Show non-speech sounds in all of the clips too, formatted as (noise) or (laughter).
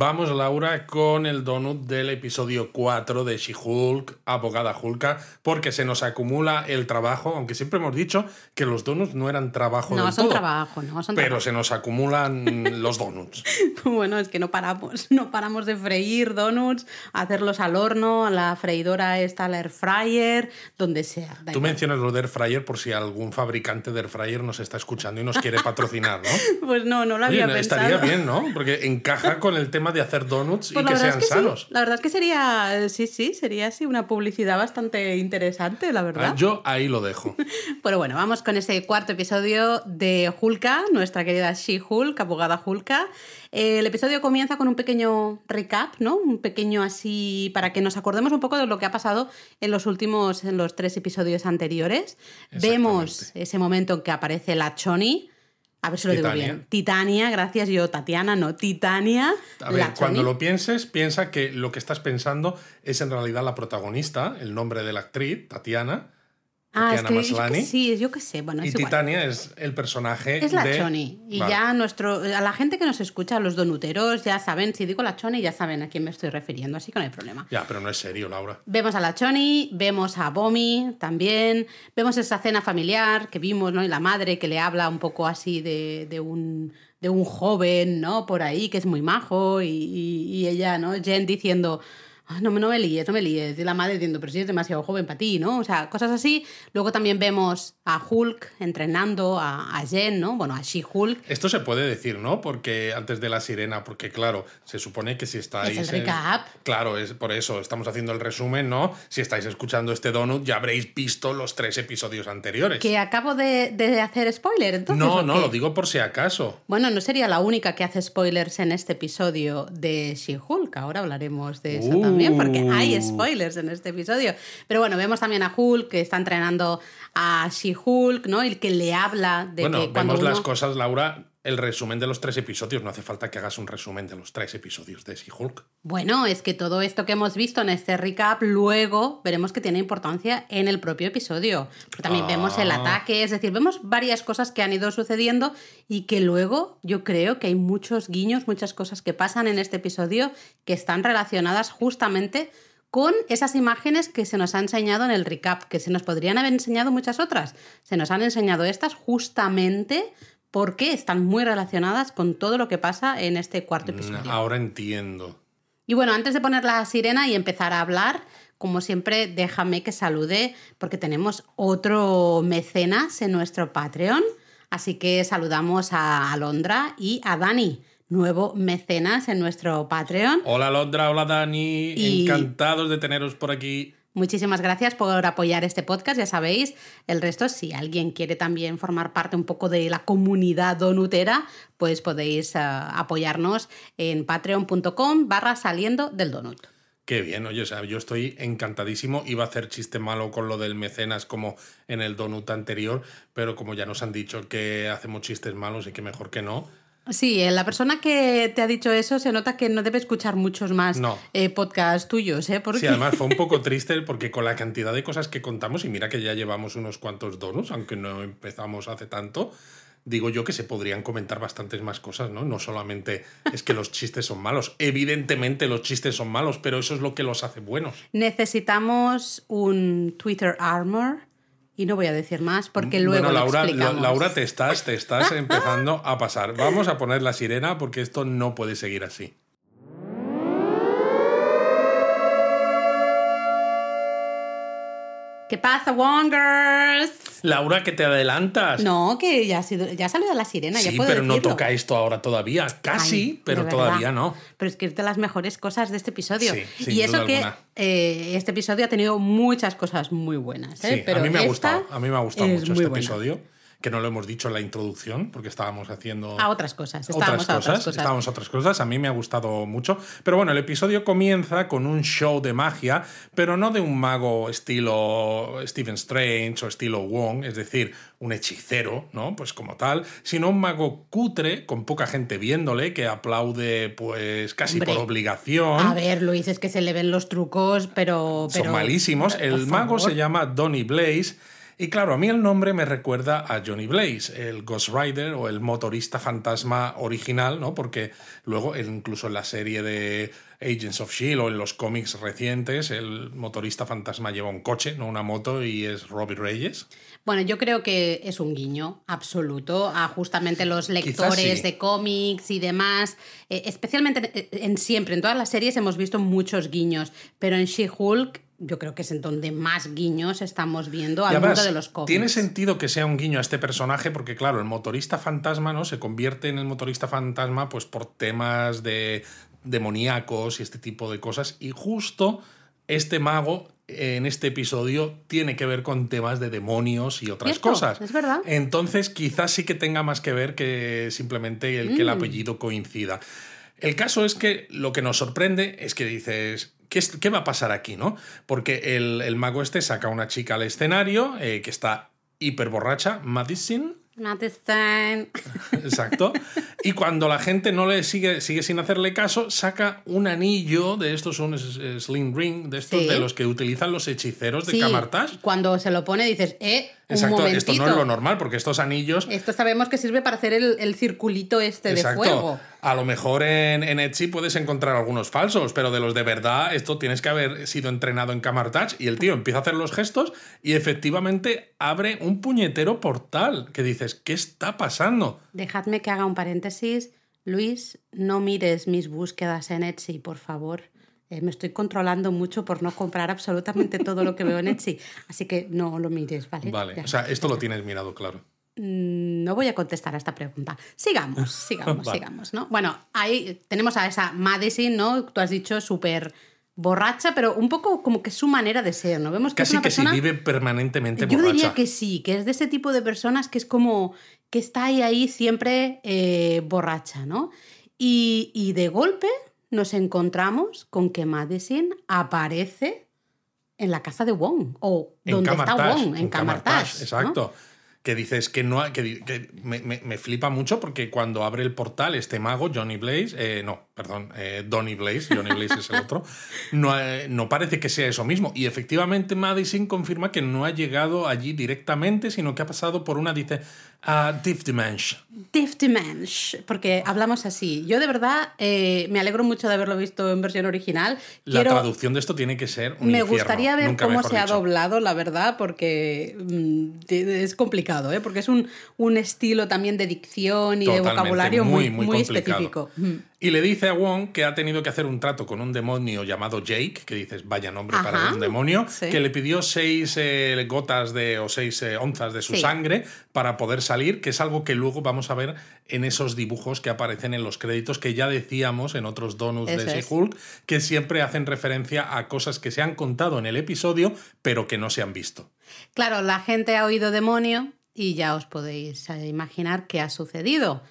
Vamos, Laura, con el donut del episodio 4 de She-Hulk, Abogada Hulka, porque se nos acumula el trabajo, aunque siempre hemos dicho que los donuts no eran trabajo No del son todo, trabajo, no son pero trabajo. se nos acumulan (laughs) los donuts. Bueno, es que no paramos, no paramos de freír donuts, hacerlos al horno, a la freidora esta, al air fryer, donde sea. Tú igual. mencionas lo de air fryer por si algún fabricante de air fryer nos está escuchando y nos quiere patrocinar, ¿no? (laughs) Pues no, no lo Oye, había pensado. estaría bien, ¿no? Porque encaja con el tema de hacer donuts Pues y la que verdad sean es que sanos. sí, la verdad es que sería, sí, sí, sería así una publicidad bastante interesante, la verdad. Ah, Yo ahí lo dejo. (laughs) Pero bueno, vamos con ese cuarto episodio de Hulka, nuestra querida She-Hulk, abogada Hulka. El episodio comienza con un pequeño recap, ¿no? Un pequeño así para que nos acordemos un poco de lo que ha pasado en los últimos, en los tres episodios anteriores. Vemos ese momento en que aparece la Choni. A ver si lo digo Titania. bien. Titania, gracias yo, Tatiana, no, Titania. A ver, cuando lo pienses, piensa que lo que estás pensando es en realidad la protagonista, el nombre de la actriz, Tatiana. Ah, es que, yo que sí, yo que sé, bueno, y es igual. Titania es el personaje Es la de... Choni. Y Vale. ya nuestro, a la gente que nos escucha, los donuteros, ya saben, si digo la Choni, ya saben a quién me estoy refiriendo, así que no hay problema. Ya, pero no es serio, Laura. Vemos a la Choni, vemos a Bomi también, vemos esa cena familiar que vimos, ¿no? Y la madre que le habla un poco así de, de un, de un joven, ¿no? Por ahí, que es muy majo, y, y- y ella, ¿no? Jen diciendo. "Ay, No, me- no me líes, no me líes. Y la madre diciendo, pero si es demasiado joven para ti, ¿no? O sea, cosas así. Luego también vemos a Hulk entrenando a, a Jen, ¿no? Bueno, a She-Hulk. Esto se puede decir, ¿no? Porque antes de la sirena, porque claro, se supone que si estáis... Es el en- recap. Claro, es por eso, estamos haciendo el resumen, ¿no? Si estáis escuchando este donut, ya habréis visto los tres episodios anteriores. Que acabo de, de hacer spoiler, entonces. no, ¿o no, qué? lo digo por si acaso. Bueno, no sería la única que hace spoilers en este episodio de She-Hulk. Ahora hablaremos de eso Uh. también, porque hay spoilers en este episodio. Pero bueno, vemos también a Hulk que está entrenando a She-Hulk, ¿no? Y que le habla de bueno, que cuando vemos las cosas, Laura, el resumen de los tres episodios. No hace falta que hagas un resumen de los tres episodios de She-Hulk. Bueno, es que todo esto que hemos visto en este recap, luego veremos que tiene importancia en el propio episodio. Pero también Ah. vemos el ataque, es decir, vemos varias cosas que han ido sucediendo y que luego yo creo que hay muchos guiños, muchas cosas que pasan en este episodio que están relacionadas justamente con esas imágenes que se nos ha enseñado en el recap, que se nos podrían haber enseñado muchas otras. Se nos han enseñado estas justamente porque están muy relacionadas con todo lo que pasa en este cuarto episodio. Ahora entiendo. Y bueno, antes de poner la sirena y empezar a hablar, como siempre, déjame que salude porque tenemos otro mecenas en nuestro Patreon. Así que saludamos a Alondra y a Dani, nuevo mecenas en nuestro Patreon. Hola Londra, hola Dani, Y- encantados de teneros por aquí. Muchísimas gracias por apoyar este podcast, ya sabéis. El resto, si alguien quiere también formar parte un poco de la comunidad donutera, pues podéis eh, apoyarnos en patreon.com barra saliendo del donut. Qué bien, oye, o sea, yo estoy encantadísimo. Iba a hacer chiste malo con lo del mecenas como en el donut anterior, pero como ya nos han dicho que hacemos chistes malos y que mejor que no, Sí, eh, la persona que te ha dicho eso se nota que no debe escuchar muchos más No. eh, podcasts tuyos, ¿eh? Porque Sí, además fue un poco triste porque con la cantidad de cosas que contamos, y mira que ya llevamos unos cuantos donuts, aunque no empezamos hace tanto, digo yo que se podrían comentar bastantes más cosas, ¿no? No solamente es que los chistes son malos, evidentemente los chistes son malos, pero eso es lo que los hace buenos. necesitamos un Twitter Armor y no voy a decir más porque luego bueno, lo Laura, explicamos. Laura, te estás, te estás (laughs) empezando a pasar. Vamos a poner la sirena porque esto no puede seguir así. ¿Qué pasa, Wongers? Laura, que te adelantas. No, que ya ha, sido, ya ha salido la sirena, ya sí, puedo pero no toca esto ahora todavía. Casi, Ay, pero todavía no. Pero es que es de las mejores cosas de este episodio. Sí, y eso que eh, este episodio ha tenido muchas cosas muy buenas. ¿eh? Sí, Pero a mí me ha gustado. A mí me ha gustado mucho este buena. episodio. Que no lo hemos dicho en la introducción, porque estábamos haciendo A otras cosas. otras Estábamos a cosas, otras cosas. estábamos a otras cosas. A mí me ha gustado mucho. Pero bueno, el episodio comienza con un show de magia, pero no de un mago estilo Stephen Strange o estilo Wong, es decir, un hechicero, ¿no? Pues como tal, sino un mago cutre, con poca gente viéndole, que aplaude, pues casi Hombre, por obligación. A ver, Luis, es que se le ven los trucos, pero. Son malísimos. El mago favor. se llama Donny Blaze Y claro, a mí el nombre me recuerda a Johnny Blaze, el Ghost Rider o el motorista fantasma original, ¿no? Porque luego, incluso en la serie de Agents of Shield o en los cómics recientes, el motorista fantasma lleva un coche, no una moto, y es Robbie Reyes. Bueno, yo creo que es un guiño absoluto a justamente los lectores de cómics y demás. Eh, especialmente en, siempre, en todas las series hemos visto muchos guiños, pero en She-Hulk yo creo que es en donde más guiños estamos viendo al mundo de los cómics. Tiene sentido que sea un guiño a este personaje porque, claro, el motorista fantasma ¿no? se convierte en el motorista fantasma pues, por temas de demoníacos y este tipo de cosas. Y justo este mago en este episodio tiene que ver con temas de demonios y otras cosas. Es verdad. Entonces, quizás sí que tenga más que ver que simplemente el que el mm. apellido coincida. El caso es que lo que nos sorprende es que dices, ¿qué, va a pasar aquí, no? Porque el, mago este saca a una chica al escenario eh, que está hiper borracha, Madison, (laughs) Exacto. Y cuando la gente no le sigue, sigue sin hacerle caso, saca un anillo de estos, un sling ring, de estos de los que utilizan los hechiceros de sí. Cuando se lo pone dices, eh, Exacto, esto no es lo normal, porque estos anillos. Esto sabemos que sirve para hacer el, circulito este de fuego. A lo mejor en, en, Etsy puedes encontrar algunos falsos, pero de los de verdad, esto tienes que haber sido entrenado en Camartouch y el tío empieza a hacer los gestos y efectivamente abre un puñetero portal que dices, ¿qué está pasando? Dejadme que haga un paréntesis. Luis, no mires mis búsquedas en Etsy, por favor. Eh, me estoy controlando mucho por no comprar absolutamente todo lo que veo en Etsy. Así que no lo mires, ¿vale? Vale, o sea, esto lo tienes mirado, claro. Mm, no voy a contestar a esta pregunta. Sigamos, (laughs) sigamos, sigamos, ¿no? Bueno, ahí tenemos a esa Madison, ¿no? Tú has dicho súper borracha, pero un poco como que su manera de ser, ¿no? Vemos que Casi es una que persona... sí, vive permanentemente borracha. Yo diría que sí, que es de ese tipo de personas que es como que está ahí, ahí siempre eh, borracha, ¿no? Y, y de golpe nos encontramos con que Madison aparece en la casa de Wong o donde está Wong, en, Camartage. Exacto. Que dices que no que, me, flipa mucho porque cuando abre el portal este mago, Johnny Blaze, eh, no, perdón, eh, Donny Blaze, Johnny Blaze es el (laughs) otro, no, eh, no, parece que sea eso mismo. Y efectivamente Madison confirma que no ha llegado allí directamente, sino que ha pasado por una, dice, a Diff Dimension. Diff Dimension, porque hablamos así. Yo de verdad eh, me alegro mucho de haberlo visto en versión original. La traducción de esto tiene que ser un Me gustaría ver cómo se ha doblado, la verdad, porque mm, es complicado, ¿eh? porque es un, un estilo también de dicción y de vocabulario muy, muy, específico. Y le dice a Wong que ha tenido que hacer un trato con un demonio llamado Jake, que dices, vaya nombre para un demonio, que le pidió seis eh, gotas de, o seis eh, onzas de su sangre para poder salir, que es algo que luego vamos a ver en esos dibujos que aparecen en los créditos que ya decíamos en otros donuts de She-Hulk, que siempre hacen referencia a cosas que se han contado en el episodio, pero que no se han visto. Claro, la gente ha oído demonio y ya os podéis eh, imaginar qué ha sucedido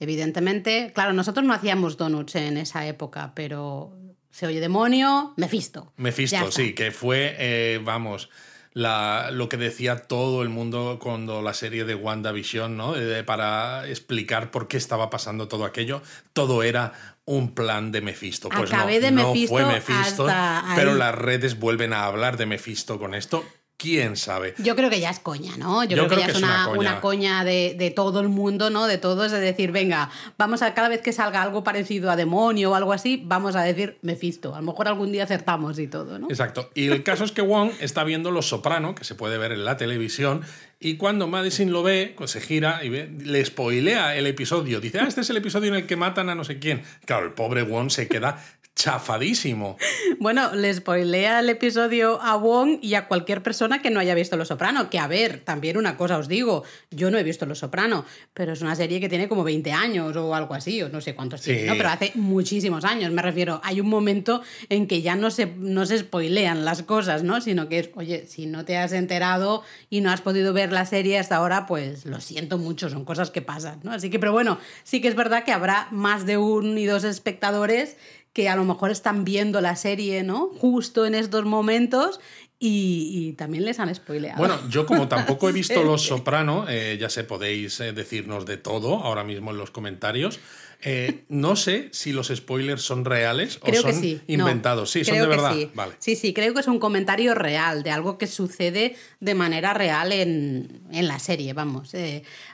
Evidentemente, claro, nosotros no hacíamos donuts en esa época, pero se oye demonio, Mephisto. Mephisto, sí, que fue, eh, vamos, la, lo que decía todo el mundo cuando la serie de WandaVision, ¿no? para explicar por qué estaba pasando todo aquello. Todo era un plan de Mephisto. Pues no, de no fue Mephisto, pero las redes vuelven a hablar de Mephisto con esto quién sabe. Yo creo que ya es coña, ¿no? Yo, creo, que ya es, una, coña, de, todo el mundo, ¿no? De todos, de decir, venga, vamos a cada vez que salga algo parecido a demonio o algo así, vamos a decir Mephisto. A lo mejor algún día acertamos y todo, ¿no? Exacto. Y el caso es que Wong está viendo Los Soprano, que se puede ver en la televisión, y cuando Madison lo ve, pues se gira y ve, le spoilea el episodio. Dice, ah, este es el episodio en el que matan a no sé quién. Claro, el pobre Wong se queda chafadísimo. Bueno, le spoilea el episodio a Wong y a cualquier persona que no haya visto Los Soprano. Que a ver, también una cosa os digo, yo no he visto Los Soprano, pero es una serie que tiene como 20 años o algo así, o no sé cuántos tiene, ¿no? Pero hace muchísimos años, me refiero. Hay un momento en que ya no se, no se spoilean las cosas, ¿no? Sino que es, oye, si no te has enterado y no has podido ver la serie hasta ahora, pues lo siento mucho, son cosas que pasan, ¿no? Así que, pero bueno, sí que es verdad que habrá más de un y dos espectadores que a lo mejor están viendo la serie, ¿no? Justo en estos momentos y, también les han spoileado. Bueno, yo como (laughs) tampoco he visto Los Soprano, eh, ya sé, podéis eh, decirnos de todo ahora mismo en los comentarios. Eh, no sé si los spoilers son reales o son inventados. Sí, son de verdad. Sí. sí. sí, creo que es un comentario real de algo que sucede de manera real en, la serie, vamos.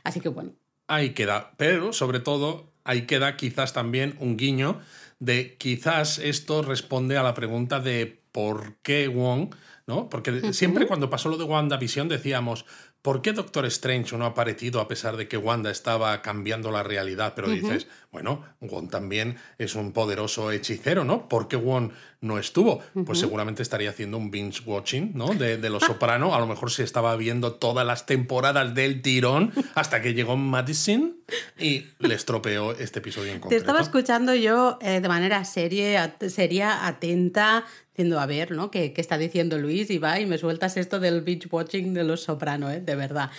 así que bueno. Ahí queda. Pero, sobre todo, ahí queda quizás también un guiño de quizás esto responde a la pregunta de por qué Wong ¿no? Porque siempre cuando pasó lo de WandaVision decíamos, ¿por qué Doctor Strange no ha aparecido a pesar de que Wanda estaba cambiando la realidad? Pero dices, bueno, Wong también es un poderoso hechicero, ¿no? ¿Por qué Wong no estuvo? Pues seguramente estaría haciendo un binge watching, ¿no? De, de Los Soprano. A lo mejor se estaba viendo todas las temporadas del tirón hasta que llegó Madison y le estropeó este episodio en concreto. Te estaba escuchando yo eh, de manera seria, seria, atenta, diciendo, a ver, ¿no? ¿Qué, está diciendo Luis? Y va y me sueltas esto del beach watching de los soprano, ¿eh? De verdad.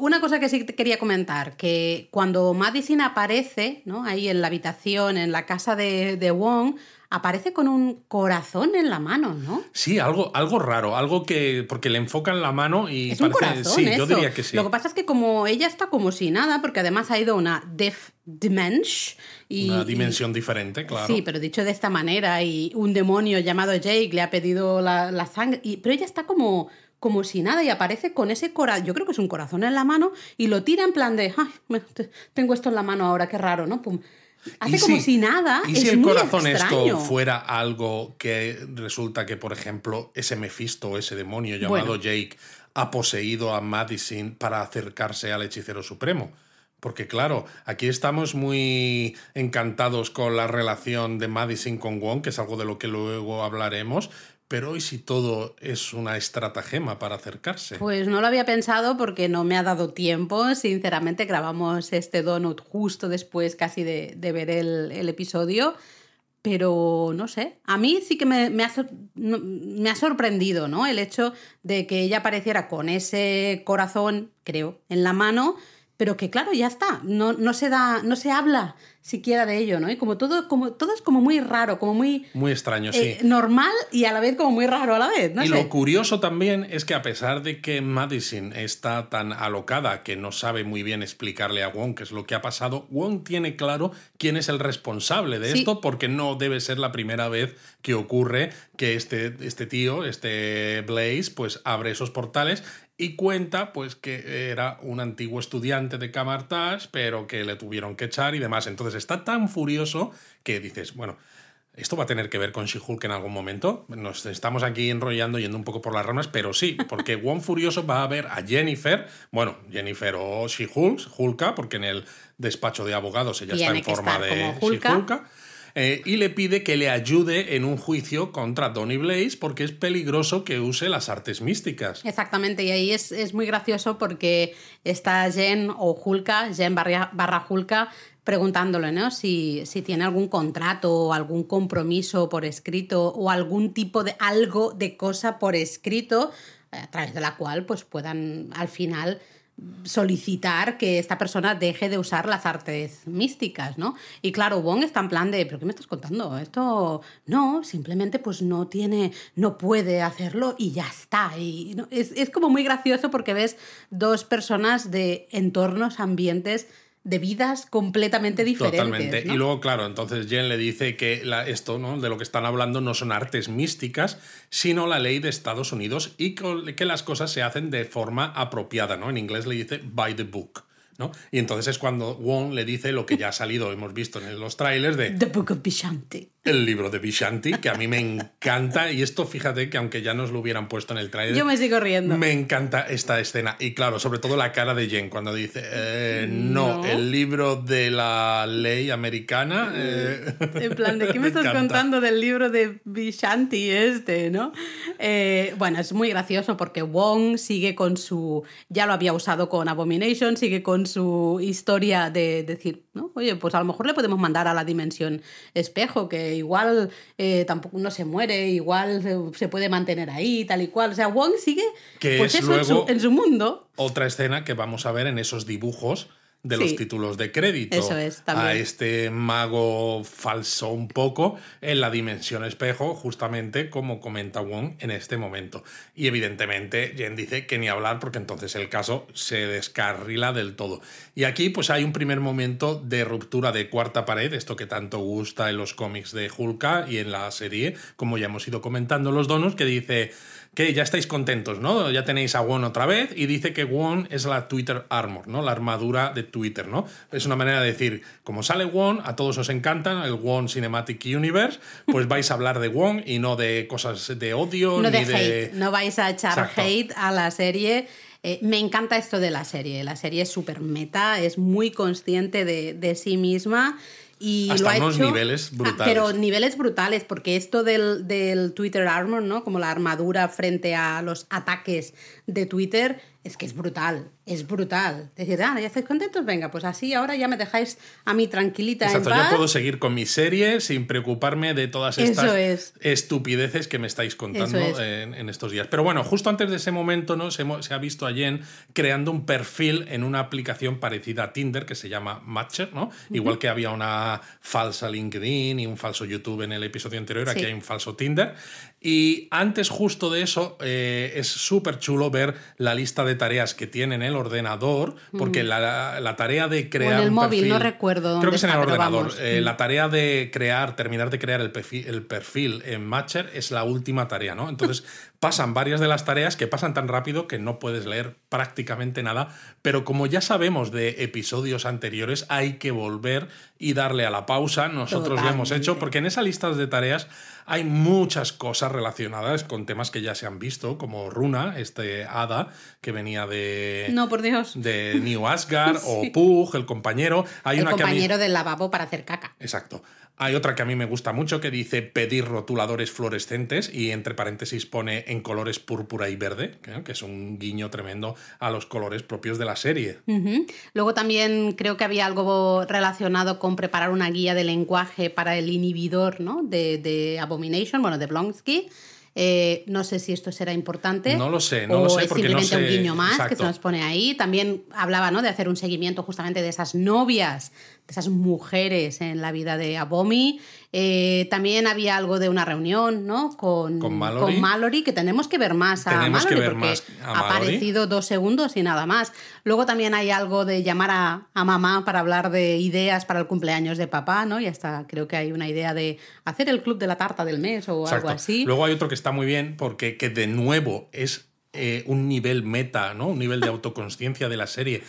Una cosa que sí quería comentar, que cuando Madison aparece, ¿no? Ahí en la habitación, en la casa de, de Wong, aparece con un corazón en la mano, ¿no? Sí, algo, algo raro, algo que. porque le enfocan la mano y es un corazón, sí, yo diría que sí. Lo que pasa es que como ella está como si nada, porque además ha ido a una Death Dimension. Y, una dimensión diferente, claro. Sí, pero dicho de esta manera, y un demonio llamado Jake le ha pedido la, sangre. Y, pero ella está como como si nada y aparece con ese corazón, yo creo que es un corazón en la mano y lo tira en plan de, ay, tengo esto en la mano ahora, qué raro, ¿no? Pum. Hace como si, nada. ¿Y si el corazón esto fuera algo que resulta que, por ejemplo, ese Mephisto, ese demonio llamado Jake, ha poseído a Madison para acercarse al hechicero supremo? Porque claro, aquí estamos muy encantados con la relación de Madison con Wong, que es algo de lo que luego hablaremos, pero hoy si todo es una estratagema para acercarse? Pues no lo había pensado porque no me ha dado tiempo. Sinceramente, grabamos este donut justo después casi de, ver el, episodio. Pero no sé, a mí sí que me, me, ha, me, ha, sorprendido, ¿no? El hecho de que ella apareciera con ese corazón, creo, en la mano, pero que claro, ya está, no, no, se da, no se habla siquiera de ello, ¿no? Y como todo, como todo es como muy raro, como muy... Muy extraño, eh, sí. Normal y a la vez como muy raro a la vez, ¿no? Y lo curioso también es que a pesar de que Madison está tan alocada que no sabe muy bien explicarle a Wong qué es lo que ha pasado, Wong tiene claro quién es el responsable de esto porque no debe ser la primera vez que ocurre que este, este tío, este Blaze, pues abre esos portales y cuenta pues que era un antiguo estudiante de Camartage, pero que le tuvieron que echar y demás. Entonces está tan furioso que dices, bueno, esto va a tener que ver con She-Hulk en algún momento. Nos estamos aquí enrollando yendo un poco por las ramas, pero sí, porque Wong Furioso va a ver a Jennifer, bueno, Jennifer o She-Hulk, Hulka, porque en el despacho de abogados ella está en forma de She-Hulka eh, y le pide que le ayude en un juicio contra Donny Blaze porque es peligroso que use las artes místicas. Exactamente, y ahí es, muy gracioso porque está Jen o Hulka, Jen barra, barra Hulka, preguntándole ¿no? si, si tiene algún contrato o algún compromiso por escrito o algún tipo de algo de cosa por escrito a través de la cual pues puedan al final solicitar que esta persona deje de usar las artes místicas, ¿no? Y claro, Wong está en plan de, ¿pero qué me estás contando? Esto no, simplemente pues no tiene, no puede hacerlo y ya está. Y es, es como muy gracioso porque ves dos personas de entornos, ambientes de vidas completamente diferentes. Totalmente. Y luego, claro, entonces Jen le dice que esto, ¿no? De lo que están hablando no son artes místicas, sino la ley de Estados Unidos y que las cosas se hacen de forma apropiada, ¿no? En inglés le dice by the book. ¿no? Y entonces es cuando Wong le dice lo que ya ha salido, hemos visto en los trailers de... The Book of Vishanti. El libro de Vishanti, que a mí me encanta. Y esto, fíjate que aunque ya nos lo hubieran puesto en el trailer... Yo me sigo riendo. Me encanta esta escena. Y claro, sobre todo la cara de Jen cuando dice, eh, no, el libro de la ley americana... Eh". En plan, ¿de qué (laughs) me, estás contando del libro de Vishanti este, no? Eh, bueno, es muy gracioso porque Wong sigue con su... Ya lo había usado con Abomination, sigue con su historia de decir, ¿no? Oye, pues a lo mejor le podemos mandar a la dimensión espejo, que igual eh, tampoco no se muere, igual se puede mantener ahí, tal y cual. O sea, Wong sigue que pues eso, en, su, mundo. Otra escena que vamos a ver en esos dibujos de los títulos de crédito Eso es, también. a este mago falso un poco en la dimensión espejo, justamente como comenta Wong en este momento. Y evidentemente Jen dice que ni hablar porque entonces el caso se descarrila del todo. Y aquí pues hay un primer momento de ruptura de cuarta pared, esto que tanto gusta en los cómics de Hulka y en la serie, como ya hemos ido comentando los donos, que dice que ya estáis contentos, ¿no? Ya tenéis a Won otra vez y dice que Won es la Twitter Armor, ¿no? La armadura de Twitter, ¿no? Es una manera de decir, como sale Won, a todos os encanta el Won Cinematic Universe, pues (laughs) vais a hablar de Won y no de cosas de odio No ni de hate, no vais a echar Exacto. hate a la serie. Eh, me encanta esto de la serie. La serie es súper meta, es muy consciente de, de sí misma. Y Hasta lo ha unos hecho- niveles Ah, brutales. pero niveles brutales, porque esto del, del Twitter Armor, ¿no? Como la armadura frente a los ataques de Twitter, es que es brutal. Es brutal. Decir, ah, ¿ya estáis contentos? Venga, pues así ahora ya me dejáis a mí tranquilita Exacto, en yo paz. puedo seguir con mi serie sin preocuparme de todas estas es. estupideces que me estáis contando es. en, en estos días. Pero bueno, justo antes de ese momento ¿no? se, ha visto a Jen creando un perfil en una aplicación parecida a Tinder que se llama Matcher, ¿no? Igual que había una falsa LinkedIn y un falso YouTube en el episodio anterior, aquí hay un falso Tinder. Y antes justo de eso, eh, es súper chulo ver la lista de tareas que tiene en el ordenador, porque la, la tarea de crear el un móvil, perfil- no recuerdo dónde Creo que es en el ordenador. Eh, Mm. la tarea de crear, terminar de crear el perfil, el perfil en Matcher es la última tarea, ¿no? Entonces (laughs) pasan varias de las tareas que pasan tan rápido que no puedes leer prácticamente nada, pero como ya sabemos de episodios anteriores, hay que volver y darle a la pausa. Nosotros lo hemos hecho porque en esa lista de tareas hay muchas cosas relacionadas con temas que ya se han visto, como Runa, este hada que venía de, No, por Dios. de New Asgard, (laughs) o. Pug, el compañero. Hay el una que a mí- compañero del lavabo para hacer caca. Exacto. Hay otra que a mí me gusta mucho que dice pedir rotuladores fluorescentes y entre paréntesis pone en colores púrpura y verde, que es un guiño tremendo a los colores propios de la serie. Luego también creo que había algo relacionado con preparar una guía de lenguaje para el inhibidor ¿no? de, de Abomination, bueno, de Blonsky. Eh, no sé si esto será importante. No lo sé, no o lo sé es porque no simplemente un guiño más que se nos pone ahí. También hablaba ¿no? de hacer un seguimiento justamente de esas novias, de esas mujeres en la vida de Abomi. Eh, también había algo de una reunión ¿no? con, Con Mallory. Mallory, que tenemos que ver más a Tenemos que Mallory ver porque más a ha aparecido dos segundos y nada más. Luego también hay algo de llamar a, a mamá para hablar de ideas para el cumpleaños de papá, ¿no? Y hasta creo que hay una idea de hacer el club de la tarta del mes o Exacto. algo así. Luego hay otro que está muy bien porque que de nuevo es eh, un nivel meta, ¿no? Un nivel de autoconsciencia de la serie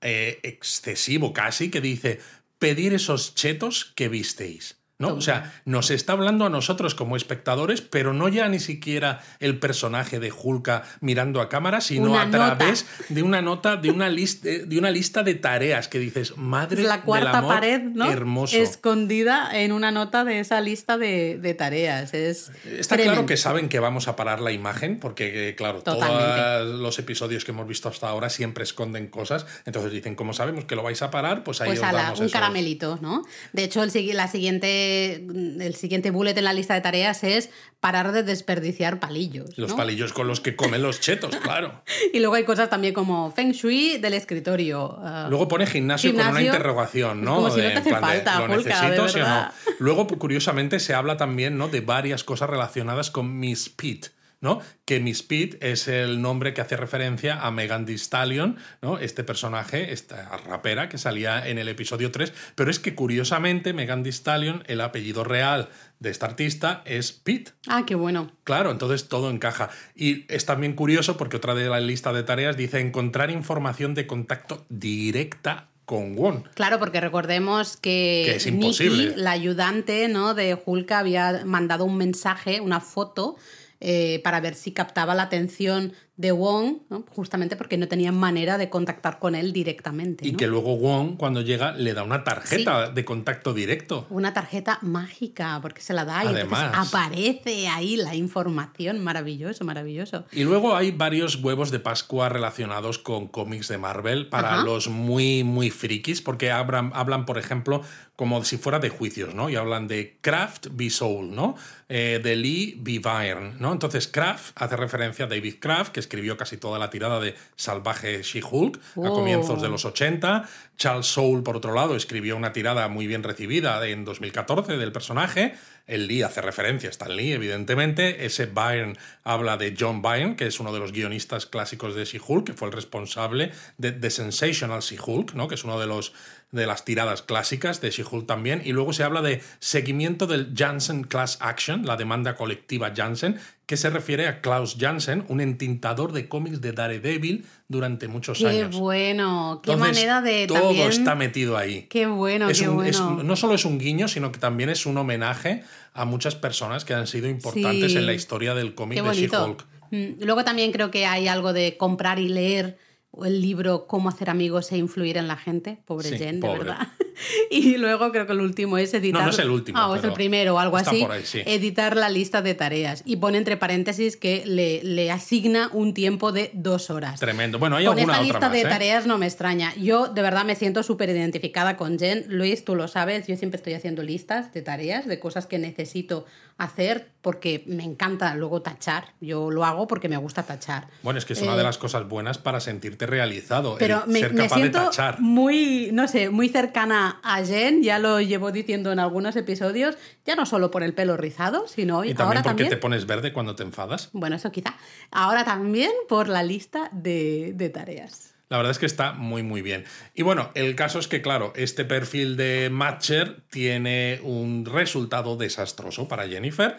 eh, excesivo casi, que dice pedir esos chetos que visteis. ¿No? O sea, nos está hablando a nosotros como espectadores, pero no ya ni siquiera el personaje de Hulka mirando a cámara, sino Una a nota. través de una nota, de una, lista, de una lista de tareas que dices, madre la del cuarta amor pared, ¿no? hermoso. Escondida en una nota de esa lista de, de tareas. Es Está tremendo. claro que saben que vamos a parar la imagen, porque, eh, claro, Totalmente. todos los episodios que hemos visto hasta ahora siempre esconden cosas. Entonces dicen, como sabemos que lo vais a parar, pues ahí Pues os damos un esos- caramelito, ¿no? De hecho, el, la siguiente, el siguiente bullet en la lista de tareas es parar de desperdiciar palillos. Los ¿no? palillos con los que comen los chetos, (laughs) claro. Y luego hay cosas también como Feng Shui del escritorio. ah, Luego pone gimnasio, con una interrogación, ¿no? como si no De, te en hace plan de, falta, ¿Lo necesito, sí o no? Luego, curiosamente, se habla también ¿no? de varias cosas relacionadas con Miss Pete. ¿No? Que Miss Pete es el nombre que hace referencia a Megan Thee Stallion, ¿no? Este personaje, esta rapera que salía en el episodio 3, pero es que curiosamente Megan Thee Stallion, el apellido real de esta artista es Pete. Ah, qué bueno. Claro, entonces todo encaja. Y es también curioso porque otra de la lista de tareas dice encontrar información de contacto directa con Won. Claro, porque recordemos que, Que es imposible. Nikki, la ayudante ¿no? de Hulka, había mandado un mensaje, una foto, eh, para ver si captaba la atención de Wong, ¿no? justamente porque no tenían manera de contactar con él directamente. Y que luego Won, cuando llega, le da una tarjeta de contacto directo. Una tarjeta mágica, porque se la da y entonces Además. aparece ahí la información. Maravilloso, maravilloso. Y luego hay varios huevos de Pascua relacionados con cómics de Marvel para Ajá. los muy, muy frikis, porque hablan, hablan, por ejemplo, como si fuera de juicios, ¿no? Y hablan de Kraft v. Soul, ¿no? Eh, de Lee v. Byrne, ¿no? Entonces, Kraft hace referencia a David Kraft, que escribió casi toda la tirada de Salvaje She-Hulk a Oh. comienzos de los 80. Charles Soule, por otro lado, escribió una tirada muy bien recibida en 2014 del personaje. El Lee hace referencia a Stan Lee, evidentemente. Ese Byrne habla de John Byrne, que es uno de los guionistas clásicos de She-Hulk, que fue el responsable de The Sensational She-Hulk, ¿no? que es uno de los de las tiradas clásicas de She-Hulk también. Y luego se habla de seguimiento del Janssen Class Action, la demanda colectiva Janssen, que se refiere a Klaus Janssen, un entintador de cómics de Daredevil durante muchos Qué años. bueno, qué Entonces, manera de todo también... está metido ahí. Qué bueno, Es qué un- es- bueno. no solo es un guiño, sino que también es un homenaje a muchas personas que han sido importantes Sí. en la historia del cómic Qué de. She-Hulk. Mm, Luego también creo que hay algo de comprar y leer el libro Cómo hacer amigos e influir en la gente. Pobre Sí, Jen, pobre. de verdad. (laughs) Y luego creo que el último es editar. No, no es el último, Ah, o es el primero o algo así. por ahí, sí. Editar la lista de tareas. Y pone entre paréntesis que le, le asigna un tiempo de dos horas. Tremendo. Bueno, hay Con alguna esta otra lista más. de ¿eh? tareas no me extraña. Yo de verdad me siento súper identificada con Jen. Luis, tú lo sabes, yo siempre estoy haciendo listas de tareas, de cosas que necesito hacer porque me encanta luego tachar. Yo lo hago porque me gusta tachar. Bueno, es que es una Eh, de las cosas buenas para sentirte realizado. Pero el me, ser me de siento tachar. muy, no sé, muy cercana a Jen, ya lo llevo diciendo en algunos episodios, ya no solo por el pelo rizado, sino Y también ahora porque también... te pones verde cuando te enfadas. Bueno, eso quizá. Ahora también por la lista de, de tareas. La verdad es que está muy, muy bien. Y bueno, el caso es que, claro, este perfil de Matcher tiene un resultado desastroso para Jennifer.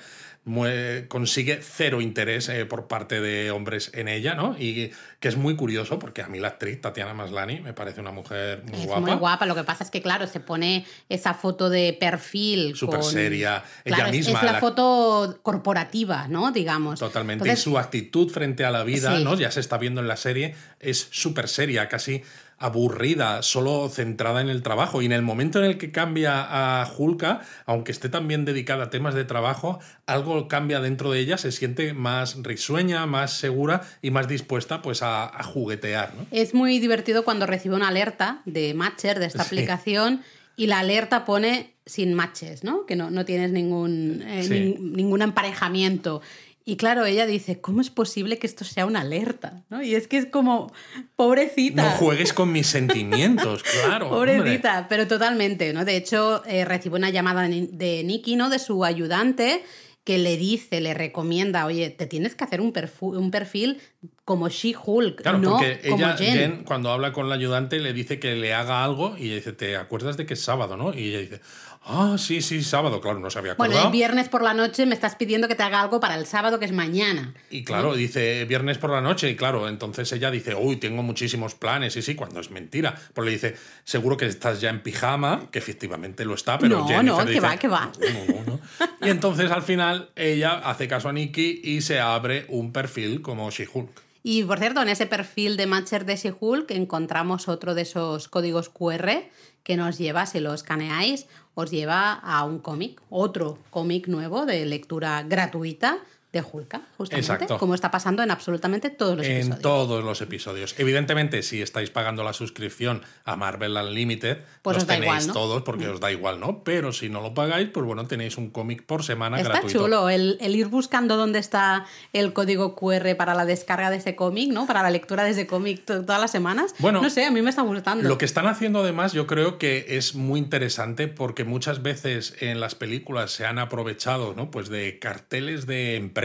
Consigue cero interés eh, por parte de hombres en ella, ¿no? Y que es muy curioso porque a mí la actriz Tatiana Maslany me parece una mujer muy es guapa. muy guapa, lo que pasa es que, claro, se pone esa foto de perfil. Súper con- seria. Ella Claro, misma, Es la, la- foto corporativa, ¿no? Digamos. Totalmente. Entonces, y su actitud frente a la vida, Sí. ¿no? Ya se está viendo en la serie, es súper seria, casi aburrida, solo centrada en el trabajo. Y en el momento en el que cambia a Hulka, aunque esté también dedicada a temas de trabajo, algo cambia dentro de ella, se siente más risueña, más segura y más dispuesta pues a, a juguetear, ¿no? Es muy divertido cuando recibe una alerta de Matcher, de esta Sí. aplicación, y la alerta pone sin matches, ¿no? Que no, no tienes ningún, eh, Sí. nin- ningún emparejamiento. Y claro, ella dice, ¿cómo es posible que esto sea una alerta? ¿no? Y es que es como, pobrecita. No juegues con mis sentimientos, (laughs) claro. hombre. Pobrecita, pero totalmente, ¿no? De hecho, eh, recibe una llamada de Nikki, ¿no? De su ayudante, que le dice, le recomienda, oye, te tienes que hacer un, un perfil como She-Hulk, Claro, no porque como ella, Jen. Jen, cuando habla con la ayudante, le dice que le haga algo y ella dice, ¿te acuerdas de que es sábado, no? Y ella dice, ah, sí, sí, sábado. Claro, no se había Bueno, acordado. el viernes por la noche me estás pidiendo que te haga algo para el sábado, que es mañana. Y claro, dice viernes por la noche, y claro, entonces ella dice, uy, tengo muchísimos planes, y sí, cuando es mentira. Pues le dice, seguro que estás ya en pijama, que efectivamente lo está, pero No, Jennifer no, le que dice, va, que va. "No, no, no". Y entonces al final ella hace caso a Nikki y se abre un perfil como She-Hulk. Y por cierto, en ese perfil de Matcher de She-Hulk encontramos otro de esos códigos QR que nos lleva, si lo escaneáis, os lleva a un cómic, otro cómic nuevo de lectura gratuita de Hulka, justamente, Exacto. como está pasando en absolutamente todos los En episodios. todos los episodios. Evidentemente, si estáis pagando la suscripción a Marvel Unlimited, Pues los os da tenéis igual, ¿no? todos porque os da igual, ¿no? Pero si no lo pagáis, pues bueno, tenéis un cómic por semana Está gratuito. chulo el, el ir buscando dónde está el código QR para la descarga de ese cómic, ¿no? Para la lectura de ese cómic to- todas las semanas. Bueno, no sé, a mí me está gustando. Lo que están haciendo además yo creo que es muy interesante porque muchas veces en las películas se han aprovechado ¿no? pues de carteles de empresas,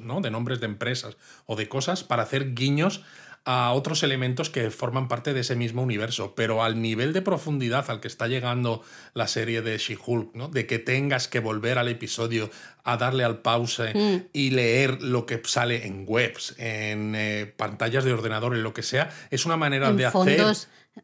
¿no? de nombres de empresas o de cosas para hacer guiños a otros elementos que forman parte de ese mismo universo, pero al nivel de profundidad al que está llegando la serie de She-Hulk, ¿no? de que tengas que volver al episodio a darle al pause Mm. y leer lo que sale en webs, en eh, pantallas de ordenador, en lo que sea, es una manera en de hacer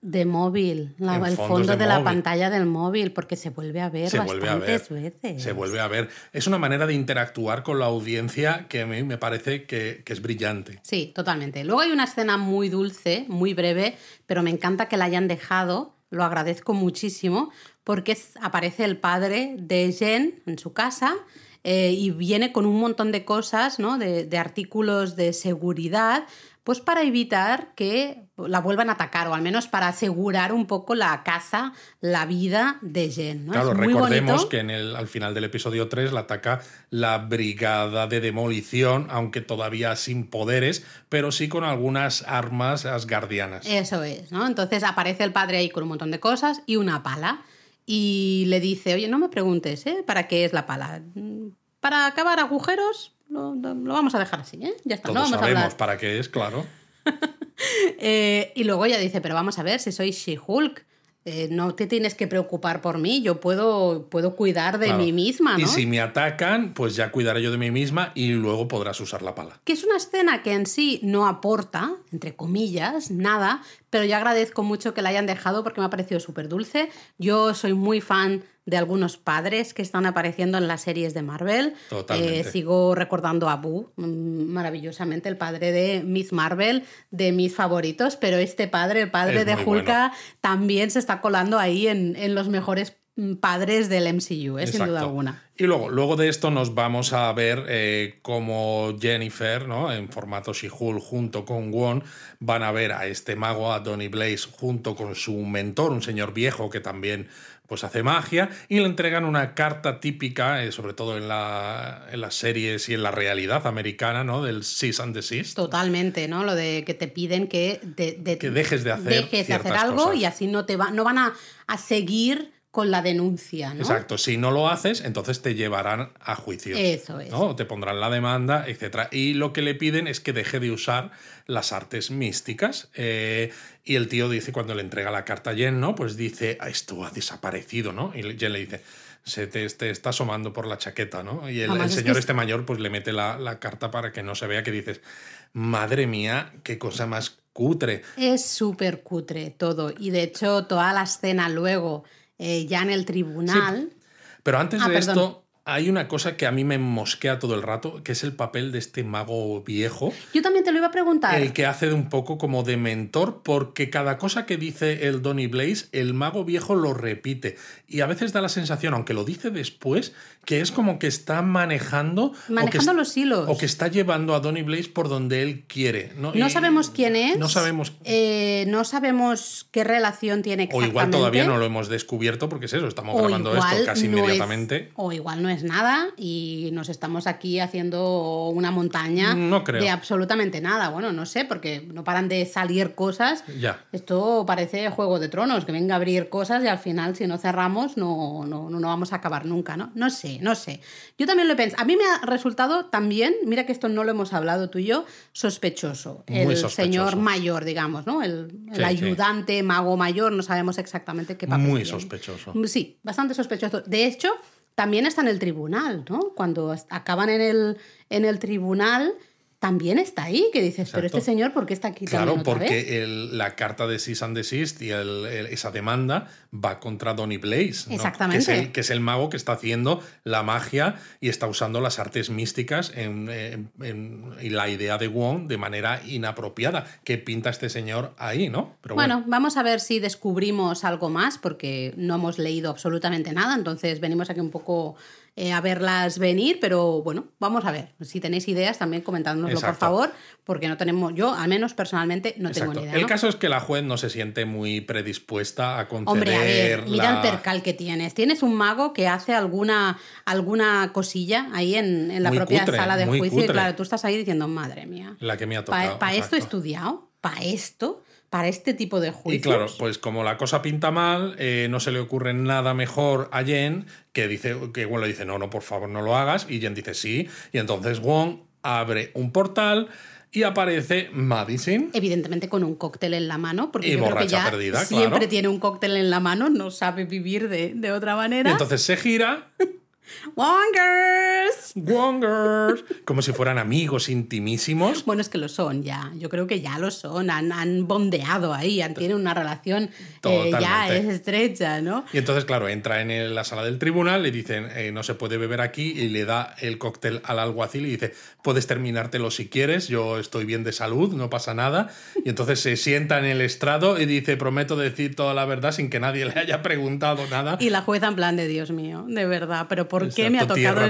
de móvil, la- el fondo de, de la pantalla del móvil, porque se vuelve a ver se vuelve a ver. bastantes veces. Se vuelve a ver. Es una manera de interactuar con la audiencia que a mí me parece que, que es brillante. Sí, totalmente. Luego hay una escena muy dulce, muy breve, pero me encanta que la hayan dejado, lo agradezco muchísimo, porque aparece el padre de Jen en su casa eh, y viene con un montón de cosas, ¿no? de, de artículos de seguridad pues para evitar que la vuelvan a atacar, o al menos para asegurar un poco la caza, la vida de Jen. ¿no? Claro, Es muy recordemos bonito. que en el, al final del episodio 3 la ataca la brigada de demolición, aunque todavía sin poderes, pero sí con algunas armas asgardianas. Eso es, ¿no? Entonces aparece el padre ahí con un montón de cosas y una pala. Y le dice, oye, no me preguntes, ¿eh? ¿Para qué es la pala? Mm, Para acabar agujeros, lo, lo- lo vamos a dejar así, ¿eh? Ya está, no Todos vamos a sabemos hablar. para qué es, claro. (laughs) Eh, y luego ella dice, pero vamos a ver, si soy She-Hulk, eh, no te tienes que preocupar por mí, yo puedo, puedo cuidar de Claro. mí misma, ¿no? Y si me atacan, pues ya cuidaré yo de mí misma y luego podrás usar la pala. Que es una escena que en sí no aporta, entre comillas, nada, pero yo agradezco mucho que la hayan dejado porque me ha parecido súper dulce. Yo soy muy fan de algunos padres que están apareciendo en las series de Marvel. Eh, sigo recordando a Boo, mm, maravillosamente, el padre de Miss Marvel, de mis favoritos, pero este padre, el padre Es de Hulka, también se está colando ahí en, en los mejores mm, padres del MCU, eh, sin duda alguna. Y luego, luego de esto nos vamos a ver eh, cómo Jennifer, ¿no? en formato She-Hulk, junto con Won, van a ver a este mago, a Donny Blaze, junto con su mentor, un señor viejo que también pues, hace magia, y le entregan una carta típica, eh, sobre todo en, la- en las series y en la realidad americana, ¿no? del cease and desist. Totalmente, ¿no? Lo de que te piden que, de- de- Que dejes de hacer dejes de hacer algo cosas. y así no te va, no van a, a seguir con la denuncia, ¿no? Exacto, si no lo haces, entonces te llevarán a juicio. Eso es. ¿no? Te pondrán la demanda, etc. Y lo que le piden es que deje de usar las artes místicas. Eh, y el tío dice, cuando le entrega la carta a Jen, ¿no? Pues dice, "Ah, esto ha desaparecido, ¿no? Y Jen le dice, se te, te está asomando por la chaqueta, ¿no? Y el, es que señor es- este mayor pues le mete la, la carta para que no se vea que dices, madre mía, qué cosa más cutre. Es súper cutre todo. Y de hecho, toda la escena luego, eh, ya en el tribunal. Pero antes Ah, de perdón. esto, hay una cosa que a mí me mosquea todo el rato, que es el papel de este mago viejo, Yo también te lo iba a preguntar. el que hace de un poco como de mentor, porque cada cosa que dice el Donny Blaze, el mago viejo lo repite. Y a veces da la sensación, aunque lo dice después, que es como que está manejando. o que Manejando los hilos. O que está llevando a Donny Blaze por donde él quiere. No, No Y- sabemos quién es. No sabemos. eh, no sabemos qué relación tiene O exactamente. igual todavía no lo hemos descubierto, porque es eso, estamos O grabando esto casi no es- inmediatamente. o igual no es nada y nos estamos aquí haciendo una montaña No creo. de absolutamente nada. Bueno, no sé, porque no paran de salir cosas. Ya. Esto parece Juego de Tronos, que venga a abrir cosas y al final, si no cerramos, no, no, no, vamos a acabar nunca, ¿no? No sé, no sé. Yo también lo he pensado. A mí me ha resultado también, mira que esto no lo hemos hablado tú y yo, sospechoso. Muy el sospechoso. señor mayor, digamos, ¿no? El, el Sí, sí. ayudante, mago mayor, no sabemos exactamente qué papel Muy tiene. sospechoso. Sí, bastante sospechoso. De hecho, también está en el tribunal, ¿no? Cuando acaban en el, en el tribunal, también está ahí, que dices, pero este señor, ¿por qué está aquí Claro, porque el- la carta de cease and desist y el- el- esa demanda va contra Donny Blaze. ¿no? Exactamente. Que es, el, que es el mago que está haciendo la magia y está usando las artes místicas en, en- en- y la idea de Wong de manera inapropiada. que pinta este señor ahí, no? Pero Bueno, vamos a ver si descubrimos algo más, porque no hemos leído absolutamente nada, entonces venimos aquí un poco eh, a verlas venir, pero bueno, vamos a ver. Si tenéis ideas, también comentádnoslo, por favor, porque no tenemos, yo al menos personalmente no tengo ni idea. El ¿no? caso es que la juez no se siente muy predispuesta a conceder Hombre, a ver, mira el percal que tienes. Tienes un mago que hace alguna, alguna cosilla ahí en, en la Muy propia cutre, sala de juicio. Y claro, tú estás ahí diciendo, madre mía. la que me ha ¿Para tocado. esto he estudiado? ¿Para esto? ¿Para este tipo de juicios? Y claro, pues como la cosa pinta mal, eh, no se le ocurre nada mejor a Jen que dice que Wong le dice, no, no, por favor, no lo hagas. Y Jen dice sí. Y entonces Wong abre un portal y aparece Madison. Evidentemente con un cóctel en la mano, porque Y yo creo que borracha ya perdida, siempre claro. tiene un cóctel en la mano, no sabe vivir de, de otra Y manera. entonces se gira, ¡Wongers! Wongers, como si fueran amigos intimísimos. Bueno, es que lo son ya. Yo creo que ya lo son. Han, han bondeado ahí, han, tienen una relación eh, ya Totalmente. estrecha, ¿no? Y entonces, claro, entra en la sala del tribunal, le dicen, eh, no se puede beber aquí, y le da el cóctel al alguacil y dice, puedes terminártelo si quieres, yo estoy bien de salud, no pasa nada. Y entonces se sienta en el estrado y dice, prometo decir toda la verdad sin que nadie le haya preguntado nada. Y la jueza en plan de Dios mío, de verdad, pero ¿por qué me ha tocado tierra,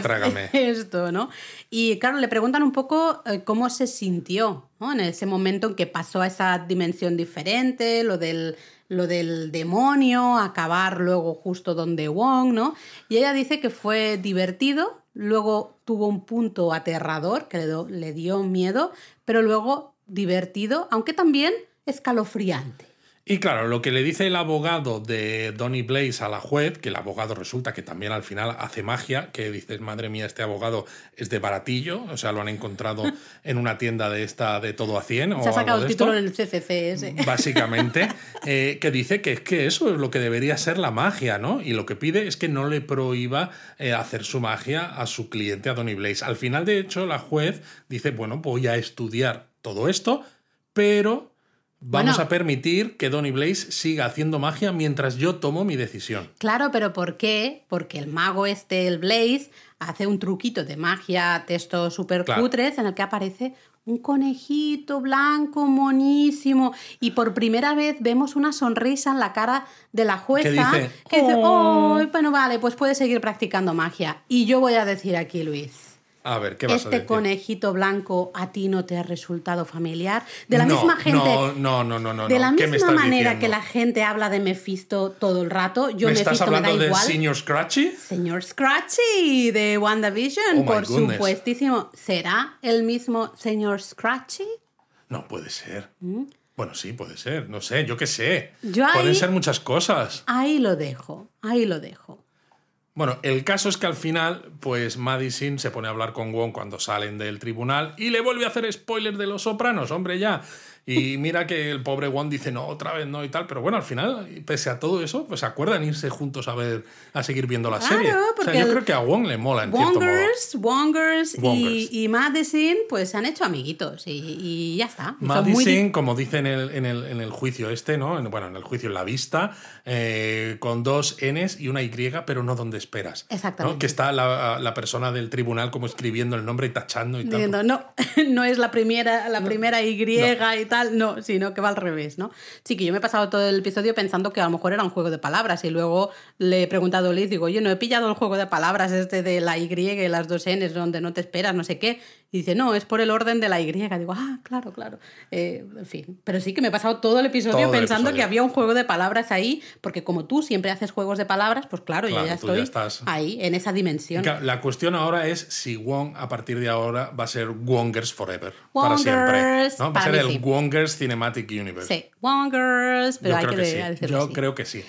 (laughs) esto, ¿no? Y claro, le preguntan un poco eh, cómo se sintió, ¿no? En ese momento en que pasó a esa dimensión diferente, lo del, lo del demonio, acabar luego justo donde Wong, ¿no? Y ella dice que fue divertido, luego tuvo un punto aterrador que le, do- le dio miedo, pero luego divertido, aunque también escalofriante. Y claro, lo que le dice el abogado de Donny Blaze a la juez, que el abogado resulta que también al final hace magia, que dices, madre mía, este abogado es de baratillo, o sea, lo han encontrado (laughs) en una tienda de esta de todo a 100 o Se ha sacado el título CCC ese. (laughs) Básicamente, eh, que dice que es que eso es lo que debería ser la magia, ¿no? Y lo que pide es que no le prohíba eh, hacer su magia a su cliente, a Donny Blaze. Al final, de hecho, la juez dice, bueno, voy a estudiar todo esto, pero vamos Bueno. a permitir que Donny Blaze siga haciendo magia mientras yo tomo mi decisión. Claro, pero ¿por qué? Porque el mago este, el Blaze, hace un truquito de magia de estos super Claro. cutres en el que aparece un conejito blanco monísimo y por primera vez vemos una sonrisa en la cara de la jueza dice, que dice, "Oh". oh, bueno, vale, pues puedes seguir practicando magia. Y yo voy a decir aquí, Luis, A ver, ¿qué vas a este decir? conejito blanco a ti no te ha resultado familiar. De la No, misma gente... No, no, no, no, no. De la no. ¿Qué me misma manera diciendo? que la gente habla de Mephisto todo el rato, yo ¿Me estás Mephisto me da hablando de igual. Senior Scratchy? Señor Scratchy de WandaVision, Oh, por goodness. supuestísimo. ¿Será el mismo señor Scratchy? No puede ser. Bueno, sí, puede ser. No sé, yo qué sé. ¿Mm? Yo ahí- Pueden ser muchas cosas. Ahí lo dejo, ahí lo dejo. Bueno, el caso es que al final, pues Madison se pone a hablar con Wong cuando salen del tribunal y le vuelve a hacer spoilers de los sopranos, hombre, ya. Y mira que el pobre Wong dice, no, otra vez no y tal, pero bueno, al final, pese a todo eso, pues se acuerdan irse juntos a ver, a seguir viendo la Claro, serie. O sea, yo creo que a Wong le mola, en cierto modo. Wongers, Wongers, Wongers. Y, y Madison, pues se han hecho amiguitos y, y ya está. Madison, muy como dice en el, en, el, en el juicio este, ¿no? En- bueno, en el juicio en la vista, eh, con dos Ns y una Y, pero no donde esperas. ¿no? Exactamente. Que está la, la persona del tribunal como escribiendo el nombre y tachando y tal. No, (laughs) no es la primera, la primera Y y tal, no, sino que va al revés, ¿no? Sí, que yo me he pasado todo el episodio pensando que a lo mejor era un juego de palabras y luego le he preguntado a Liz, digo, oye, no he pillado el juego de palabras este de la Y y las dos Ns donde no te esperas, no sé qué. Y dice, no, es por el orden de la Y. Digo, ah, claro, claro. Eh, en fin, pero sí que me he pasado todo el episodio Todo el pensando episodio. que había un juego de palabras ahí, porque como tú siempre haces juegos de palabras, pues claro, Claro, yo ya tú ya estoy estás. ahí, en esa dimensión. La cuestión ahora es si Wong a partir de ahora va a ser Wongers Forever. para Wongers, siempre. ¿no? Va a para ser el sí. Wongers Cinematic Universe. Sí, Wongers, pero Yo hay creo que, que, sí. decirlo Yo así. creo que sí.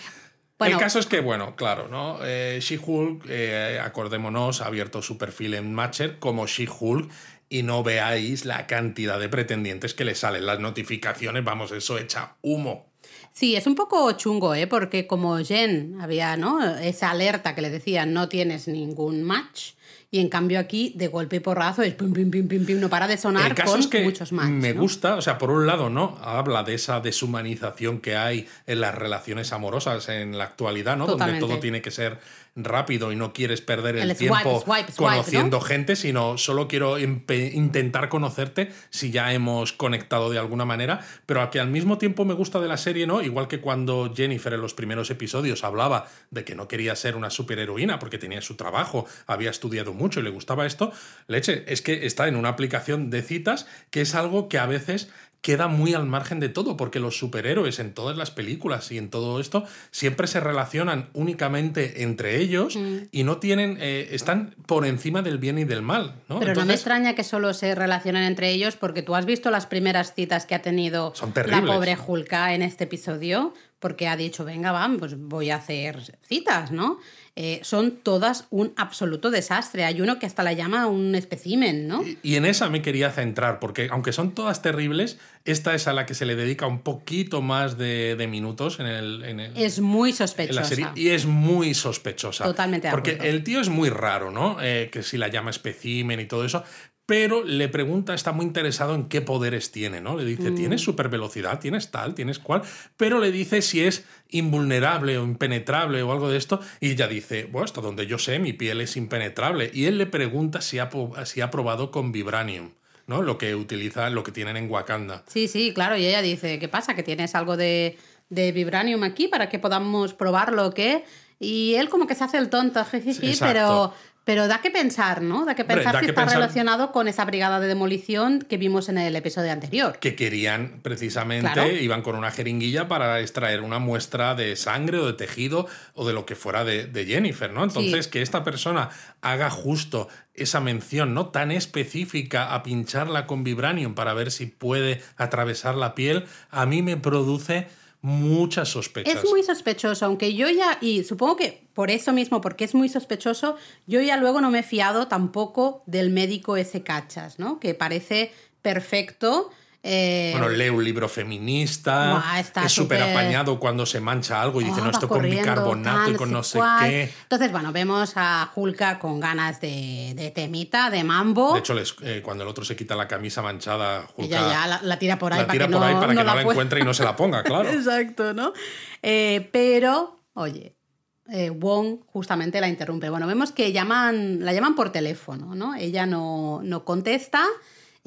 Bueno. el caso es que, bueno, claro, ¿no? Eh, She-Hulk, eh, acordémonos, ha abierto su perfil en Matcher como She-Hulk y no veáis la cantidad de pretendientes que le salen. Las notificaciones, vamos, eso echa humo. Sí, es un poco chungo, ¿eh? Porque como Jen había, ¿no? Esa alerta que le decía, no tienes ningún match. Y en cambio aquí, de golpe y porrazo, es pim, pim, pim, pim, pim, no para de sonar El caso con es que muchos match. me ¿no? gusta, o sea, por un lado, ¿no? Habla de esa deshumanización que hay en las relaciones amorosas en la actualidad, ¿no? Totalmente. Donde todo tiene que ser rápido y no quieres perder el, tiempo swipe, swipe, conociendo ¿no? gente, sino solo quiero intentar conocerte si ya hemos conectado de alguna manera, pero a que al mismo tiempo me gusta de la serie, ¿no? Igual que cuando Jennifer en los primeros episodios hablaba de que no quería ser una superheroína porque tenía su trabajo, había estudiado mucho y le gustaba esto, leche, es que está en una aplicación de citas que es algo que a veces queda muy al margen de todo, porque los superhéroes en todas las películas y en todo esto siempre se relacionan únicamente entre ellos Mm. y no tienen, eh, están por encima del bien y del mal, ¿no? Pero no me extraña que solo se relacionen entre ellos porque tú has visto las primeras citas que ha tenido Son la pobre Hulka en este episodio, porque ha dicho, venga, va, pues voy a hacer citas, ¿no? Eh, son todas un absoluto desastre. Hay uno que hasta la llama un especimen, ¿no? Y- Y en esa me quería centrar, porque aunque son todas terribles, esta es a la que se le dedica un poquito más de, de minutos en, el, en, el- Es muy en sospechosa. la serie y es muy sospechosa. Totalmente de Porque el tío es muy raro, ¿no? Eh, que si la llama especimen y todo eso. Pero le pregunta, está muy interesado en qué poderes tiene, ¿no? Le dice, Mm. ¿tienes supervelocidad? ¿Tienes tal? ¿Tienes cual? Pero le dice si es invulnerable o impenetrable o algo de esto. Y ella dice, bueno, hasta donde yo sé, mi piel es impenetrable. Y él le pregunta si ha, si ha probado con vibranium, ¿no? Lo que utiliza, lo que tienen en Wakanda. Sí, sí, claro. Y ella dice, ¿qué pasa? ¿Que tienes algo de, de vibranium aquí para que podamos probarlo o qué? Y él como que se hace el tonto, (laughs) Exacto. pero, Pero da que pensar, ¿no? Da que Hombre, pensar da si que está pensar- relacionado con esa brigada de demolición que vimos en el episodio anterior. que querían precisamente, Claro. iban con una jeringuilla para extraer una muestra de sangre o de tejido o de lo que fuera de, de Jennifer, ¿no? Entonces, Sí. que esta persona haga justo esa mención, ¿no? Tan específica a pincharla con Vibranium para ver si puede atravesar la piel, a mí me produce muchas sospechas. Es muy sospechoso, aunque yo ya, y supongo que por eso mismo, porque es muy sospechoso, yo ya luego no me he fiado tampoco del médico ese cachas, ¿no? Que parece perfecto. Eh, Bueno, lee un libro feminista, es súper apañado cuando se mancha algo y dice, oh, no, esto con bicarbonato tal, y con no sé cuál. qué. Entonces, bueno, vemos a Julka con ganas de, de temita, de mambo. De hecho, les- eh, cuando el otro se quita la camisa manchada, Ella ya la, la tira por ahí la para tira que por no, ahí para que no, la encuentre y no se la ponga, (laughs) claro. Exacto, ¿no? Eh, pero, oye, eh, Wong justamente la interrumpe. Bueno, vemos que llaman, la llaman por teléfono, ¿no? Ella no, no contesta,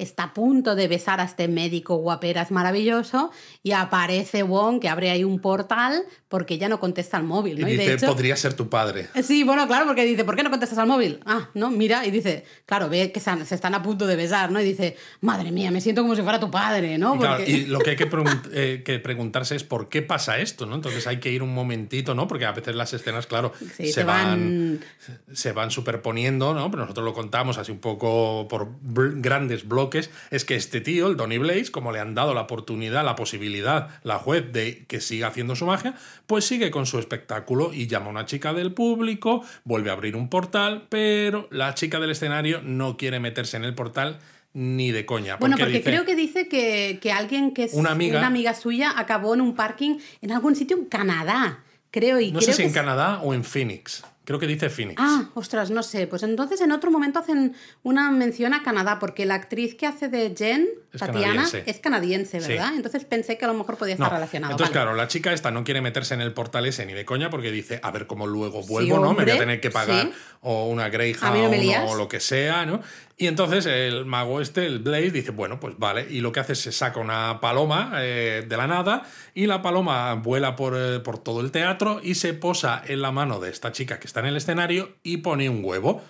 está a punto de besar a este médico guaperas maravilloso y aparece Wong que abre ahí un portal porque ella no contesta al móvil, Y dice, de hecho, podría ser tu padre. Sí, bueno, claro, porque dice, ¿por qué no contestas al móvil? Ah, no, mira, y dice, claro, ve que se están a punto de besar, ¿no? Y dice, madre mía, me siento como si fuera tu padre, ¿no? Y, claro, y lo que hay que, eh, que preguntarse es por qué pasa esto, ¿no? Entonces hay que ir un momentito, ¿no? Porque a veces las escenas, claro, Sí, se, van, van- se van superponiendo, ¿no? Pero nosotros lo contamos así un poco por grandes bloques. Es que este tío, el Donny Blaze, como le han dado la oportunidad, la posibilidad, la juez de que siga haciendo su magia, pues sigue con su espectáculo y llama a una chica del público, vuelve a abrir un portal, pero la chica del escenario no quiere meterse en el portal ni de coña. Bueno, porque dice- creo que dice que, que alguien que es Una amiga. suya acabó en un parking en algún sitio en Canadá, creo. Y No creo sé si que en Canadá o en Phoenix. Creo que dice Phoenix. Ah, ostras, no sé. Pues entonces en otro momento hacen una mención a Canadá, porque la actriz que hace de Jen, Es Tatiana, canadiense. es canadiense, Sí. ¿verdad? Entonces pensé que a lo mejor podía No, estar relacionado. Entonces, Vale. claro, la chica esta no quiere meterse en el portal ese ni de coña porque dice, a ver cómo luego Sí, vuelvo, ¿no? Me voy a tener que pagar sí. O una Greyhound no o lo que sea, ¿no? Y entonces el mago este, el Blaze, dice, bueno, pues vale. Y lo que hace es se saca una paloma eh, de la nada y la paloma vuela por, eh, por todo el teatro y se posa en la mano de esta chica que está en el escenario y pone un huevo.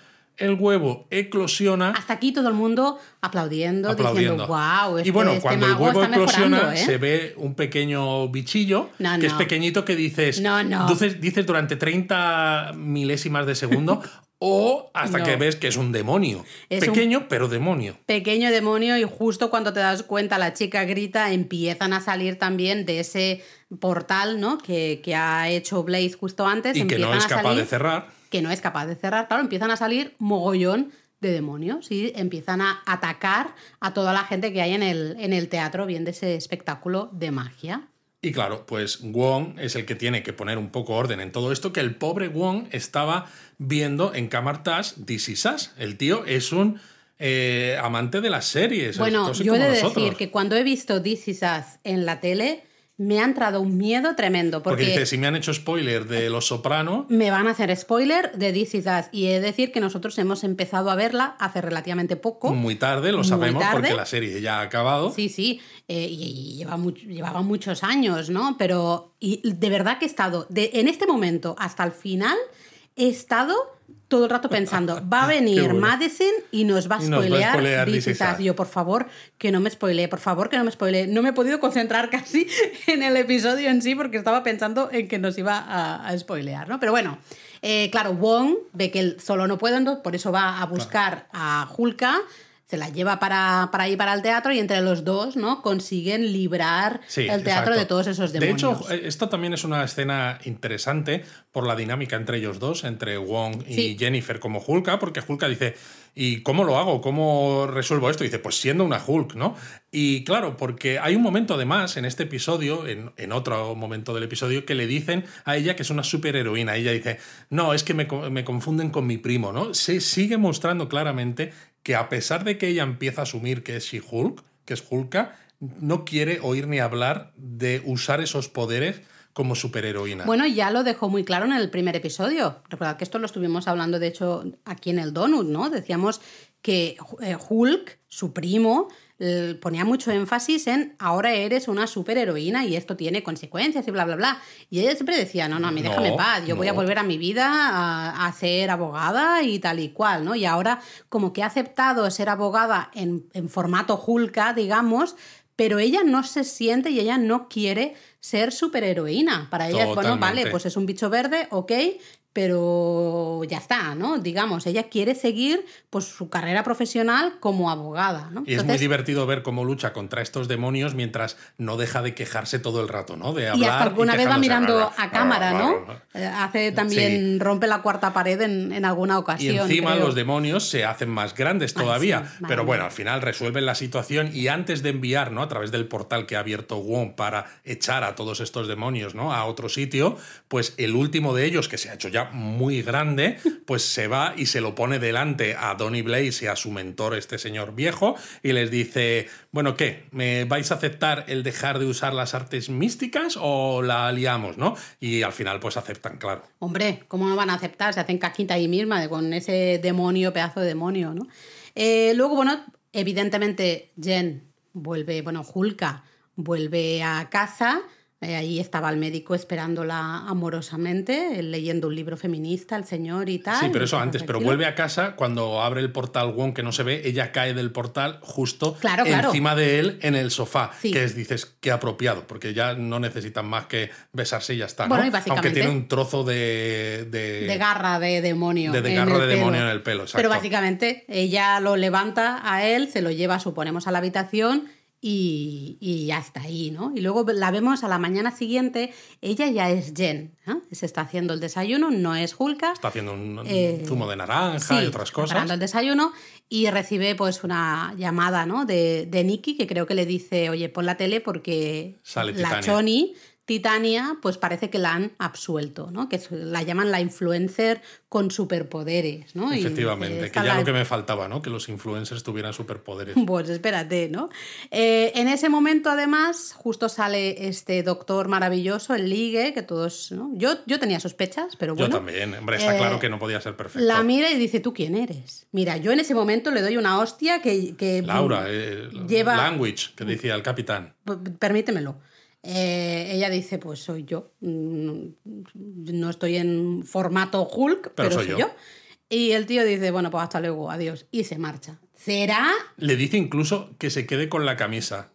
El huevo eclosiona Hasta aquí todo el mundo aplaudiendo, aplaudiendo. diciendo, wow, este, y bueno, este cuando el huevo eclosiona, ¿eh?". se ve un pequeño bichillo No, que es pequeñito que dices, No, no. Dices, dices durante 30 milésimas de segundo (laughs) o hasta No. que ves que es un demonio. Es un- Pequeño, pero demonio. pequeño demonio y justo cuando te das cuenta la chica grita, empiezan a salir también de ese portal ¿no? que, que ha hecho Blaze justo antes. Y que no es capaz salir- de cerrar. Que no es capaz de cerrar, claro, empiezan a salir mogollón de demonios y empiezan a atacar a toda la gente que hay en el, en el teatro viendo ese espectáculo de magia. Y claro, pues Wong es el que tiene que poner un poco orden en todo esto, que el pobre Wong estaba viendo en Kamartash This Is Us. El tío es un eh, amante de las series. Bueno, yo he de nosotros. decir que cuando he visto This Is Us en la tele, me ha entrado un miedo tremendo. Porque Porque, dice, si me han hecho spoiler de Los Soprano, me van a hacer spoiler de This Is Us. Y he de decir que nosotros hemos empezado a verla hace relativamente poco. muy tarde, lo sabemos tarde. porque la serie ya ha acabado. Sí, sí, eh, y, lleva llevaba muchos años, ¿no? Pero y de verdad que he estado, de, en este momento hasta el final, he estado todo el rato pensando, (laughs) va a venir bueno. Madison y nos va a Y nos va a spoilear. Y Yo, por favor, que no me spoilee, por favor, que no me spoilee. No me he podido concentrar casi (laughs) en el episodio en sí porque estaba pensando en que nos iba a, a spoilear, ¿no? Pero bueno, eh, claro, Wong ve que él solo no puede, por eso va a buscar a Hulka, se la lleva para, para ir para el teatro y entre los dos, ¿no? Consiguen librar Sí, el teatro exacto. de todos esos demonios. De hecho, eh, esto también es una escena interesante por la dinámica entre ellos dos, entre Wong y Sí. Jennifer como Hulka, porque Hulka dice, ¿y cómo lo hago? ¿Cómo resuelvo esto? Y dice, pues siendo una Hulk, ¿no? Y claro, porque hay un momento además en este episodio, en, en otro momento del episodio, que le dicen a ella que es una superheroína. Ella dice, no, es que me, me confunden con mi primo, ¿no? Se sigue mostrando claramente que a pesar de que ella empieza a asumir que es She-Hulk, que es Hulka, no quiere oír ni hablar de usar esos poderes como superheroína. Bueno, ya lo dejó muy claro en el primer episodio. Recordad que esto lo estuvimos hablando, de hecho, aquí en el Donut, ¿no? Decíamos que eh, Hulk, su primo, ponía mucho énfasis en ahora eres una superheroína y esto tiene consecuencias y bla, bla, bla. Y ella siempre decía, no, no, a mí déjame en No, paz, yo voy a volver a mi vida a, a ser abogada y tal y cual, ¿no? Y ahora como que ha aceptado ser abogada en, en formato Hulka, digamos, pero ella no se siente y ella no quiere ser superheroína. Para ella es, bueno, vale, pues es un bicho verde, ok, pero ya está, ¿no? Digamos, ella quiere seguir pues su carrera profesional como abogada, ¿no? Y es muy divertido ver cómo lucha contra estos demonios mientras no deja de quejarse todo el rato, ¿no? De hablar. y hasta alguna vez va mirando a cámara, ¿no? Eh, Hace también, rompe la cuarta pared en, en alguna Y ocasión. encima creo. los demonios se hacen más grandes Ay, todavía. madre pero bueno, al final resuelven la situación y antes de enviar, ¿no? A través del portal que ha abierto Wong para echar a todos estos demonios, ¿no? A otro sitio, pues el último de ellos, que se ha hecho ya muy grande, pues se va y se lo pone delante a Donny Blaze y a su mentor, este señor viejo, y les dice, bueno, ¿qué? ¿Me vais a aceptar el dejar de usar las artes místicas o la liamos, ¿no? Y al final, pues aceptan, claro. Hombre, ¿cómo no van a aceptar? Se hacen caquita ahí misma con ese demonio, pedazo de demonio, ¿no? Eh, luego, bueno, evidentemente Jen vuelve, bueno, Hulka vuelve a casa. Eh, ahí estaba el médico esperándola amorosamente, él leyendo un libro feminista, el señor y tal. Sí, pero eso antes, pero vuelve a casa cuando abre el portal Wong que no se ve, ella cae del portal justo Claro, claro. encima de él en el sofá, Sí. que es, dices, qué apropiado, porque ya no necesitan más que besarse y ya está, ¿no? Bueno, y básicamente- Aunque tiene un trozo de... De, de garra de demonio. de- de garra de pelo. demonio en el pelo, exacto. Pero básicamente ella lo levanta a él, se lo lleva, suponemos, a la habitación y, y ya está ahí, ¿no? Y luego la vemos a la mañana siguiente, ella ya es Jen, ¿eh? se está haciendo el desayuno, no es Hulka. Está haciendo un, Eh, zumo de naranja Sí, y otras cosas. preparando el desayuno y recibe pues una llamada ¿no? de, de Nicky que creo que le dice, oye, pon la tele porque Sale la. Choni, Titania, pues parece que la han absuelto, ¿no? Que la llaman la influencer con superpoderes, ¿no? Efectivamente, eh, que ya la- lo que me faltaba, ¿no? Que los influencers tuvieran superpoderes. (laughs) Pues espérate, ¿no? Eh, en ese momento, además, justo sale este doctor maravilloso, el Ligue, que todos. ¿no? Yo, yo tenía sospechas, pero Yo bueno. también, hombre, está eh, claro que no podía ser perfecto. La mira y dice, ¿tú quién eres? Mira, yo en ese momento le doy una hostia que... que Laura, eh, lleva- language, que decía el capitán. Permítemelo. Eh, ella dice, pues soy yo. Mm, No estoy en formato Hulk, pero, soy soy yo. yo. Y el tío dice, bueno, pues hasta luego, adiós. Y se marcha. ¿Será? Le dice incluso que se quede con la camisa.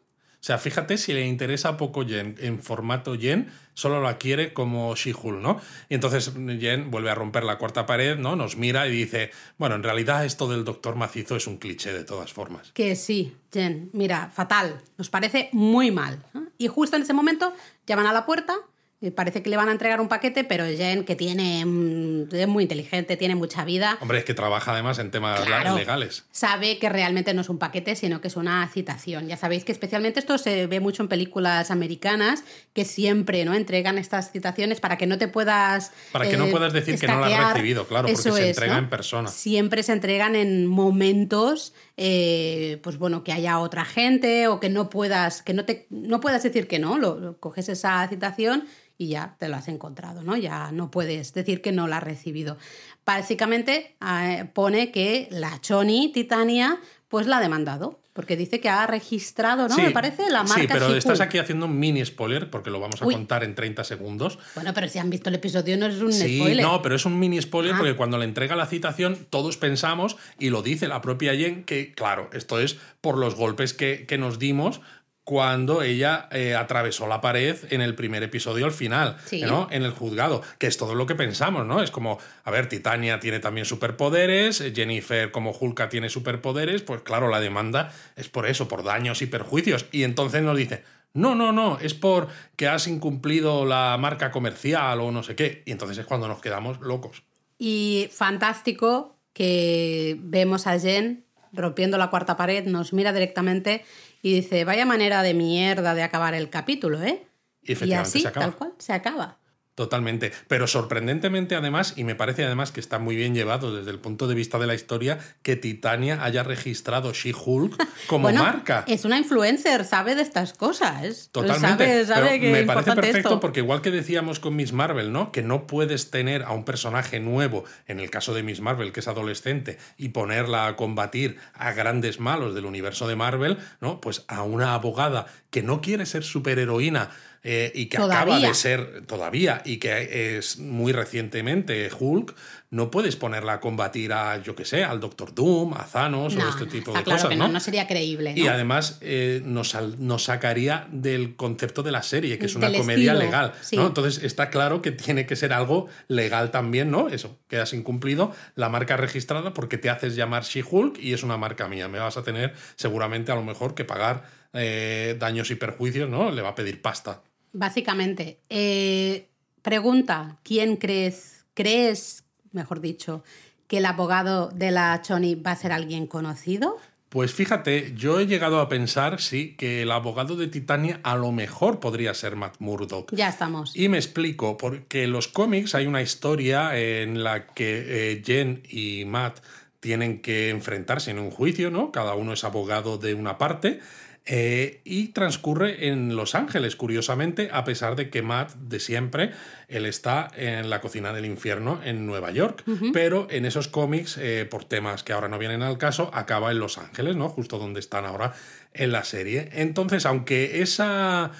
O sea, fíjate si le interesa poco Jen en formato Jen, solo la quiere como She-Hulk, ¿no? Y entonces Jen vuelve a romper la cuarta pared, ¿no? Nos mira y dice, bueno, en realidad esto del doctor macizo es un cliché de todas formas. Que sí, Jen. Mira, fatal. Nos parece muy mal. Y justo en ese momento llaman a la puerta. Y parece que le van a entregar un paquete, pero Jen, que tiene mm, es muy inteligente, tiene mucha vida, Hombre, es que trabaja además en temas Claro. legales. sabe que realmente no es un paquete, sino que es una citación. Ya sabéis que especialmente esto se ve mucho en películas americanas, que siempre no entregan estas citaciones para que no te puedas... Para que no eh, puedas decir que no la has recibido, claro, porque se es, entrega ¿no? en persona. Siempre se entregan en momentos, eh, pues bueno, que haya otra gente o que no puedas, que no te, no puedas decir que no, lo, coges esa citación y ya te lo has encontrado, ¿no? Ya no puedes decir que no la has recibido. Básicamente eh, pone que la Choni Titania pues la ha demandado, porque dice que ha registrado, ¿no? Sí, Me parece la marca Sí, pero estás aquí haciendo un mini spoiler, porque lo vamos a Uy. contar en 30 segundos. Bueno, pero si han visto el episodio no es un Sí, spoiler. no, pero es un mini spoiler Ah. porque cuando le entrega la citación todos pensamos, y lo dice la propia Jen, que claro, esto es por los golpes que, que nos dimos cuando ella eh, atravesó la pared en el primer episodio al final, Sí. ¿no? En el juzgado, que es todo lo que pensamos, ¿no? Es como, a ver, Titania tiene también superpoderes, eh, Jennifer como Hulka tiene superpoderes, pues claro, la demanda es por eso, por daños y perjuicios. Y entonces nos dice, no, no, no, es por que has incumplido la marca comercial o no sé qué. Y entonces es cuando nos quedamos locos. Y fantástico que vemos a Jen rompiendo la cuarta pared, nos mira directamente y dice, vaya manera de mierda de acabar el capítulo, ¿eh? Y efectivamente así, se acaba. tal cual, se acaba. Totalmente. Pero sorprendentemente, además, y me parece además que está muy bien llevado desde el punto de vista de la historia, que Titania haya registrado She-Hulk (laughs) como Bueno, marca. Es una influencer, sabe de estas cosas. Totalmente. Sabe, sabe Pero que me parece perfecto esto. porque igual que decíamos con Miss Marvel, ¿no? Que no puedes tener a un personaje nuevo, en el caso de Miss Marvel, que es adolescente, y ponerla a combatir a grandes malos del universo de Marvel, ¿no? Pues a una abogada que no quiere ser superheroína. Eh, y que acaba de ser todavía y que es muy recientemente Hulk, no puedes ponerla a combatir a, yo que sé, al Doctor Doom, a Thanos No, o este tipo de claro cosas, que ¿no? no, sería creíble. Y ¿no? además eh, nos, nos sacaría del concepto de la serie, que es una Del comedia estilo, legal. sí. ¿no? Entonces está claro que tiene que ser algo legal también, ¿no? Eso, quedas incumplido la marca registrada porque te haces llamar She-Hulk y es una marca mía. Me vas a tener seguramente a lo mejor que pagar eh, daños y perjuicios, ¿no? Le va a pedir pasta. Básicamente, eh, pregunta, ¿quién crees, crees, mejor dicho, que el abogado de la Choni va a ser alguien conocido? Pues fíjate, yo he llegado a pensar, sí, que el abogado de Titania a lo mejor podría ser Matt Murdock. Ya estamos. Y me explico, porque en los cómics hay una historia en la que eh, Jen y Matt tienen que enfrentarse en un juicio, ¿no? Cada uno es abogado de una parte. Eh, y transcurre en Los Ángeles, curiosamente, a pesar de que Matt, de siempre, él está en la cocina del infierno en Nueva York. Pero en esos cómics, eh, por temas que ahora no vienen al caso, acaba en Los Ángeles, ¿no? Justo donde están ahora en la serie. Entonces, aunque esa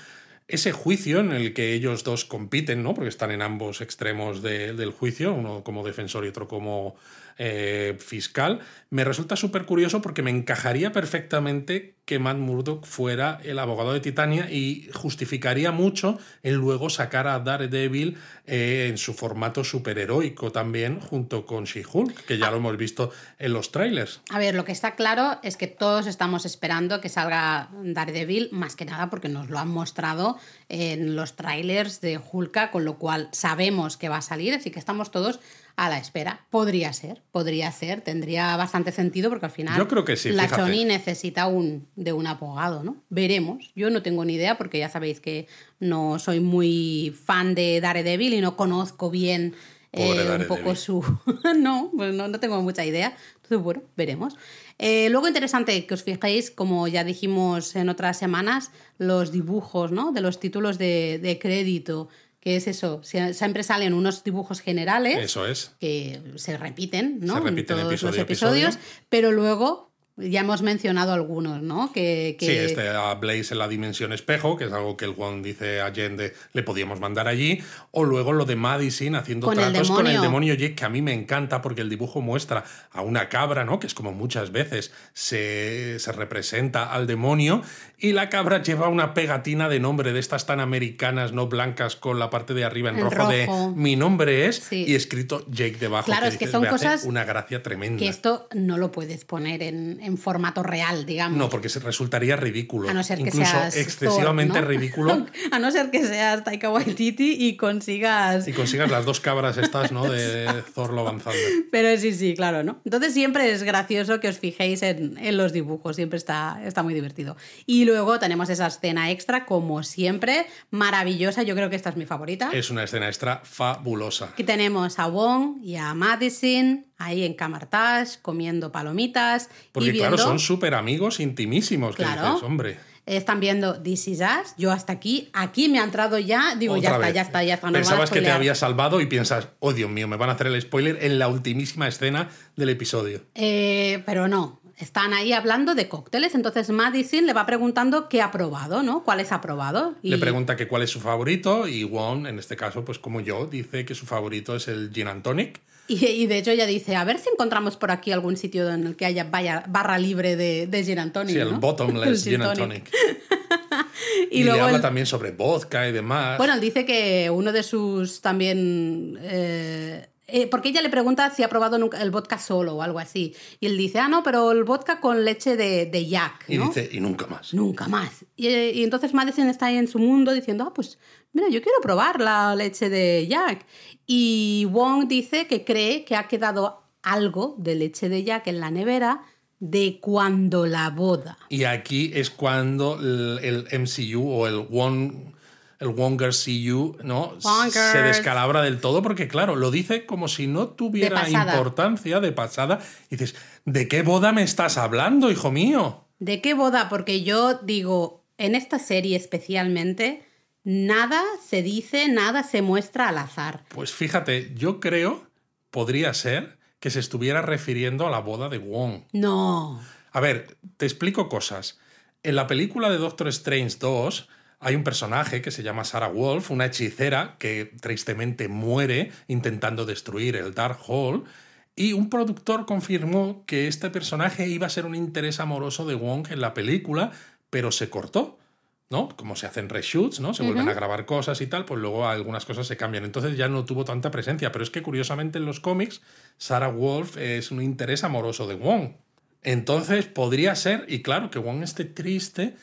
ese juicio en el que ellos dos compiten, ¿no? Porque están en ambos extremos de- del juicio, uno como defensor y otro como eh, fiscal, me resulta súper curioso porque me encajaría perfectamente que Matt Murdock fuera el abogado de Titania y justificaría mucho el luego sacar a Daredevil eh, en su formato superheroico también, junto con She-Hulk, que ya lo hemos visto en los trailers. A ver, lo que está claro es que todos estamos esperando que salga Daredevil, más que nada porque nos lo han mostrado en los trailers de Hulka, con lo cual sabemos que va a salir, así que estamos todos a la espera. Podría ser, podría ser, tendría bastante sentido porque al final Yo creo que sí, la. Choni necesita un, de un abogado, ¿no? Veremos. Yo no tengo ni idea porque ya sabéis que no soy muy fan de Daredevil y no conozco bien eh, un poco su... (laughs) no, pues no, no tengo mucha idea. Entonces, bueno, veremos. Eh, luego interesante que os fijéis, como ya dijimos en otras semanas, los dibujos ¿no? de los títulos de, de crédito, que es eso, sie- siempre salen unos dibujos generales Eso es. que se repiten, ¿no? Se En repiten todos episodio los episodios, episodio. pero luego ya hemos mencionado algunos, ¿no? Que, que- Sí, este a Blaze en la dimensión espejo, que es algo que el One dice a Allende le podíamos mandar allí, o luego lo de Madison haciendo Con el tratos con el demonio. demonio Jake, que a mí me encanta porque el dibujo muestra a una cabra, ¿no? Que es como muchas veces se, se representa al demonio, y la cabra lleva una pegatina de nombre de estas tan americanas, no blancas, con la parte de arriba en, rojo, de mi nombre es, Sí. y escrito Jake debajo. Claro, es que dices, son cosas una gracia tremenda. que esto no lo puedes poner en, en formato real, digamos. No, porque se resultaría ridículo. A no ser que Incluso seas excesivamente Thor, ¿no? ridículo. (laughs) A no ser que seas Taika Waititi y consigas... Y consigas las dos cabras estas, ¿no? De (laughs) Thor and Thunder. Pero sí, sí, claro, ¿no? Entonces siempre es gracioso que os fijéis en, en los dibujos, siempre está, está muy divertido. Y luego tenemos esa escena extra, como siempre, maravillosa, yo creo que esta es mi favorita. Es una escena extra fabulosa. Aquí tenemos a Wong y a Madison ahí en Camartage comiendo palomitas Porque y viendo... claro, son súper amigos intimísimos, que Claro. dices, hombre. Están viendo This Is Us, yo hasta aquí, aquí me ha entrado ya, digo, ya está, ya está, ya está. Pensabas que te había salvado y piensas, oh Dios mío, me van a hacer el spoiler en la ultimísima escena del episodio. Eh, pero no, están ahí hablando de cócteles, entonces Madison le va preguntando qué ha probado, ¿no? ¿Cuáles ha probado? Y Le pregunta que cuál es su favorito y Wong, en este caso, pues como yo, dice que su favorito es el Gin and Tonic. Y, y de hecho ella dice, a ver si encontramos por aquí algún sitio en el que haya vaya- barra libre de, de gin and tonic, Sí, el ¿no? bottomless (laughs) El Gin and Tonic. (laughs) Y, Y, luego le habla él- también sobre vodka y demás. Bueno, él dice que uno de sus también... eh, eh, porque ella le pregunta si ha probado nunca el vodka solo o algo así. Y él dice, ah, no, pero el vodka con leche de, de yak, y dice, y nunca más. Nunca más. Y, y entonces Madison está ahí en su mundo diciendo, ah, pues mira, yo quiero probar la leche de Jack. Y Wong dice que cree que ha quedado algo de leche de Jack en la nevera de cuando la boda. Y aquí es cuando el, el MCU o el One el Wongers See You, ¿no? Wongers. Se descalabra del todo porque, claro, lo dice como si no tuviera importancia de pasada. Y dices, ¿de qué boda me estás hablando, hijo mío? ¿De qué boda? Porque yo digo, en esta serie especialmente, nada se dice, nada se muestra al azar. Pues fíjate, yo creo, podría ser que se estuviera refiriendo a la boda de Wong. No. A ver, te explico cosas. En la película de Doctor Strange 2 hay un personaje que se llama Sarah Wolf, una hechicera que tristemente muere intentando destruir el Dark Hall. Y un productor confirmó que este personaje iba a ser un interés amoroso de Wong en la película, pero se cortó. ¿no? Como se hacen reshoots, ¿no? Se vuelven a grabar cosas y tal, pues luego algunas cosas se cambian. Entonces ya no tuvo tanta presencia. Pero es que curiosamente en los cómics, Sarah Wolf es un interés amoroso de Wong. Entonces podría ser, y claro, que Wong esté triste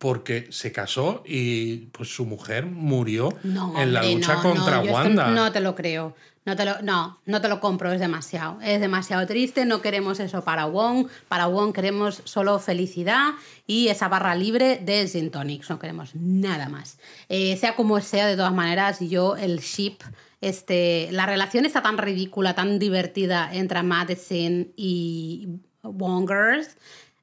porque se casó y pues su mujer murió No, en la lucha no, contra no, yo esto Wanda. no te lo creo. No te lo, no, no te lo compro, es demasiado. Es demasiado triste, no queremos eso para Wong. Para Wong queremos solo felicidad y esa barra libre de Gin Tonics. No queremos nada más. Eh, sea como sea, de todas maneras, yo el ship, este, la relación está tan ridícula, tan divertida entre Madison y Wongers,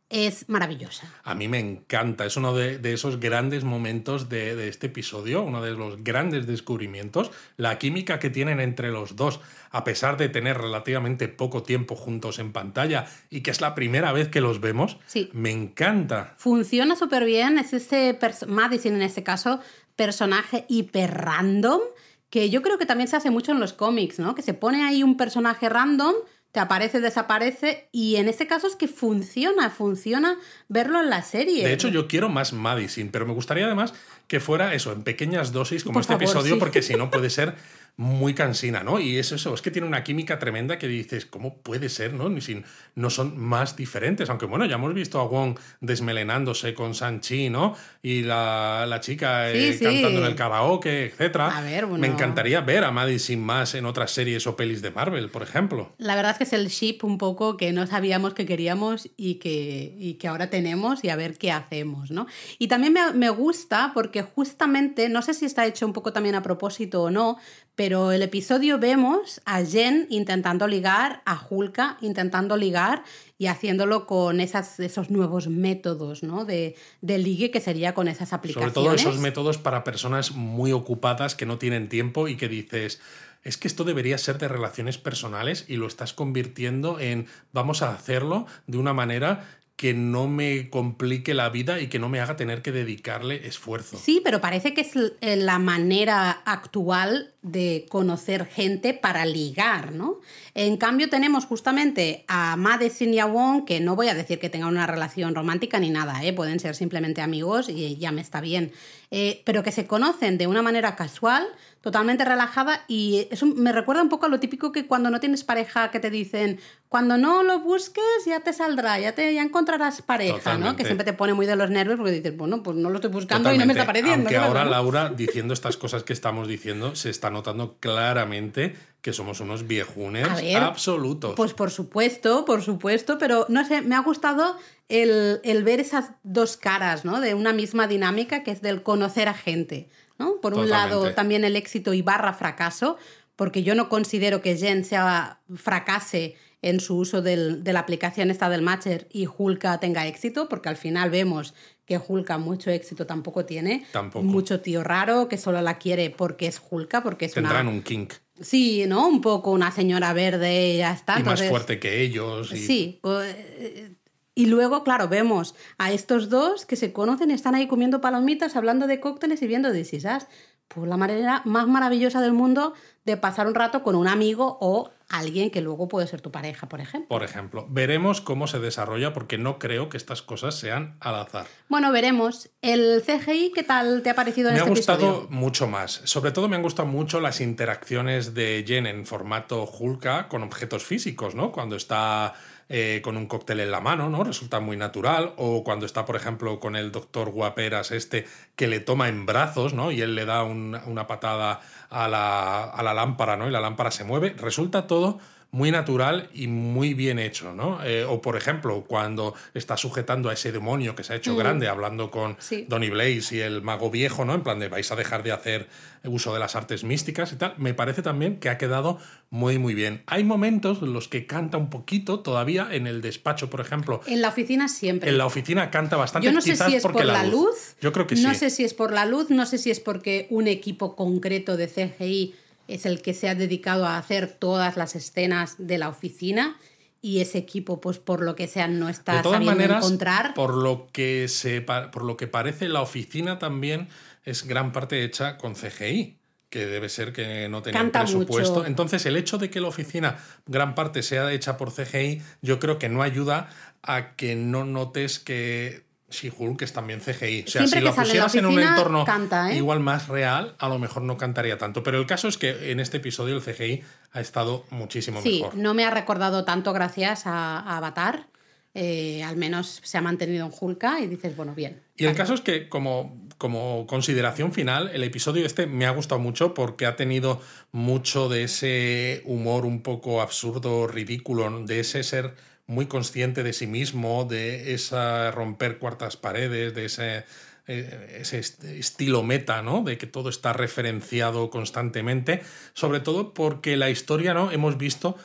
es maravillosa. A mí me encanta, es uno de, de esos grandes momentos de, de este episodio, uno de los grandes descubrimientos, la química que tienen entre los dos, a pesar de tener relativamente poco tiempo juntos en pantalla y que es la primera vez que los vemos, Sí. me encanta. Funciona súper bien, es pers- Madison en este caso, personaje hiper random, que yo creo que también se hace mucho en los cómics, ¿no? Que se pone ahí un personaje random, aparece, desaparece, y en este caso es que funciona, funciona verlo en la serie. De hecho, yo quiero más Madison, pero me gustaría además que fuera eso, en pequeñas dosis, como Por este favor, episodio, sí. porque si no puede ser muy cansina, ¿no? Y es eso, es que tiene una química tremenda que dices, ¿cómo puede ser, no? Ni si no son más diferentes. Aunque bueno, ya hemos visto a Wong desmelenándose con Sanchi, ¿no? Y la, la chica eh, Sí, cantando en el karaoke, etcétera. A ver, bueno. Me encantaría ver a Madison más en otras series o pelis de Marvel, por ejemplo. La verdad es que es el ship un poco que no sabíamos que queríamos y que, y que ahora tenemos y a ver qué hacemos, ¿no? Y también me, me gusta porque justamente, no sé si está hecho un poco también a propósito o no, pero el episodio vemos a Jen intentando ligar, a Hulka intentando ligar y haciéndolo con esas, esos nuevos métodos, ¿no? De, de ligue que sería con esas Sobre aplicaciones. todo esos métodos para personas muy ocupadas que no tienen tiempo y que dices, es que esto debería ser de relaciones personales y lo estás convirtiendo en vamos a hacerlo de una manera que no me complique la vida y que no me haga tener que dedicarle esfuerzo. Sí, pero parece que es eh, la manera actual de conocer gente para ligar, ¿no? En cambio tenemos justamente a Madison y a Wong, que no voy a decir que tengan una relación romántica ni nada, ¿eh? pueden ser simplemente amigos y ya me está bien, Eh, pero que se conocen de una manera casual, totalmente relajada y eso me recuerda un poco a lo típico que cuando no tienes pareja que te dicen, cuando no lo busques ya te saldrá, ya, te, ya encontrarás pareja, ¿no? Que siempre te pone muy de los nervios porque dices, bueno, pues no lo estoy buscando y no me está apareciendo. Aunque claro, ahora ¿no? Laura, diciendo estas cosas que estamos diciendo, se está notando claramente que somos unos viejunes ver, absolutos. Pues por supuesto, por supuesto, pero no sé, me ha gustado el, el ver esas dos caras, ¿no? De una misma dinámica que es del conocer a gente, ¿no? Por un lado, también el éxito y barra fracaso, porque yo no considero que Jen sea fracase en su uso del- de la aplicación esta del Matcher y Hulka tenga éxito, porque al final vemos que Hulka mucho éxito tampoco tiene. Tampoco. Mucho tío raro que solo la quiere porque es Hulka, porque es una... Tendrán un kink Sí, ¿no? Un poco una señora verde y ya está. y más fuerte que ellos. y- Sí. pues, y luego, claro, vemos a estos dos que se conocen, están ahí comiendo palomitas, hablando de cócteles y viendo de Sisas. Pues la manera más maravillosa del mundo de pasar un rato con un amigo o alguien que luego puede ser tu pareja, por ejemplo. Por ejemplo, veremos cómo se desarrolla porque no creo que estas cosas sean al azar. Bueno, veremos. ¿El CGI qué tal te ha parecido en Me ha este gustado episodio? mucho más. Sobre todo me han gustado mucho las interacciones de Jen en formato Hulka con objetos físicos, ¿no? Cuando está eh, con un cóctel en la mano, ¿no? Resulta muy natural. O cuando está, por ejemplo, con el doctor Guaperas este que le toma en brazos, ¿no? Y él le da un- una patada a la, a la lámpara, ¿no? Y la lámpara se mueve. Resulta todo muy natural y muy bien hecho, ¿no? Eh, o por ejemplo, cuando está sujetando a ese demonio que se ha hecho Mm. grande, hablando con Sí. Donny Blaze y el mago viejo, ¿no? En plan de vais a dejar de hacer uso de las artes místicas y tal. Me parece también que ha quedado muy, muy bien. Hay momentos en los que canta un poquito todavía en el despacho, por ejemplo. En la oficina siempre. En la oficina canta bastante. Yo no sé quizás si es por la luz. Yo creo que no sí. sé si es por la luz, no sé si es porque un equipo concreto de CGI es el que se ha dedicado a hacer todas las escenas de la oficina y ese equipo, pues por lo que sea, no está de todas sabiendo maneras, encontrar. por lo que se por lo que parece la oficina también es gran parte hecha con CGI que debe ser que no tenían Canta presupuesto. mucho. Entonces, el hecho de que la oficina gran parte sea hecha por CGI, yo creo que no ayuda a que no notes que She-Hulk es también CGI. O sea, Siempre si en la pusieras en un entorno canta, ¿eh? igual más real, a lo mejor no cantaría tanto. Pero el caso es que en este episodio el CGI ha estado muchísimo Sí, mejor. no me ha recordado tanto gracias a, a Avatar. Eh, al menos se ha mantenido en Hulka y dices, bueno, bien. Y el caso es que, como, como consideración final, el episodio este me ha gustado mucho porque ha tenido mucho de ese humor un poco absurdo, ridículo, de ese ser muy consciente de sí mismo, de esa romper cuartas paredes, de ese, eh, ese est- estilo meta, ¿no? De que todo está referenciado constantemente, sobre todo porque la historia, ¿no? Hemos visto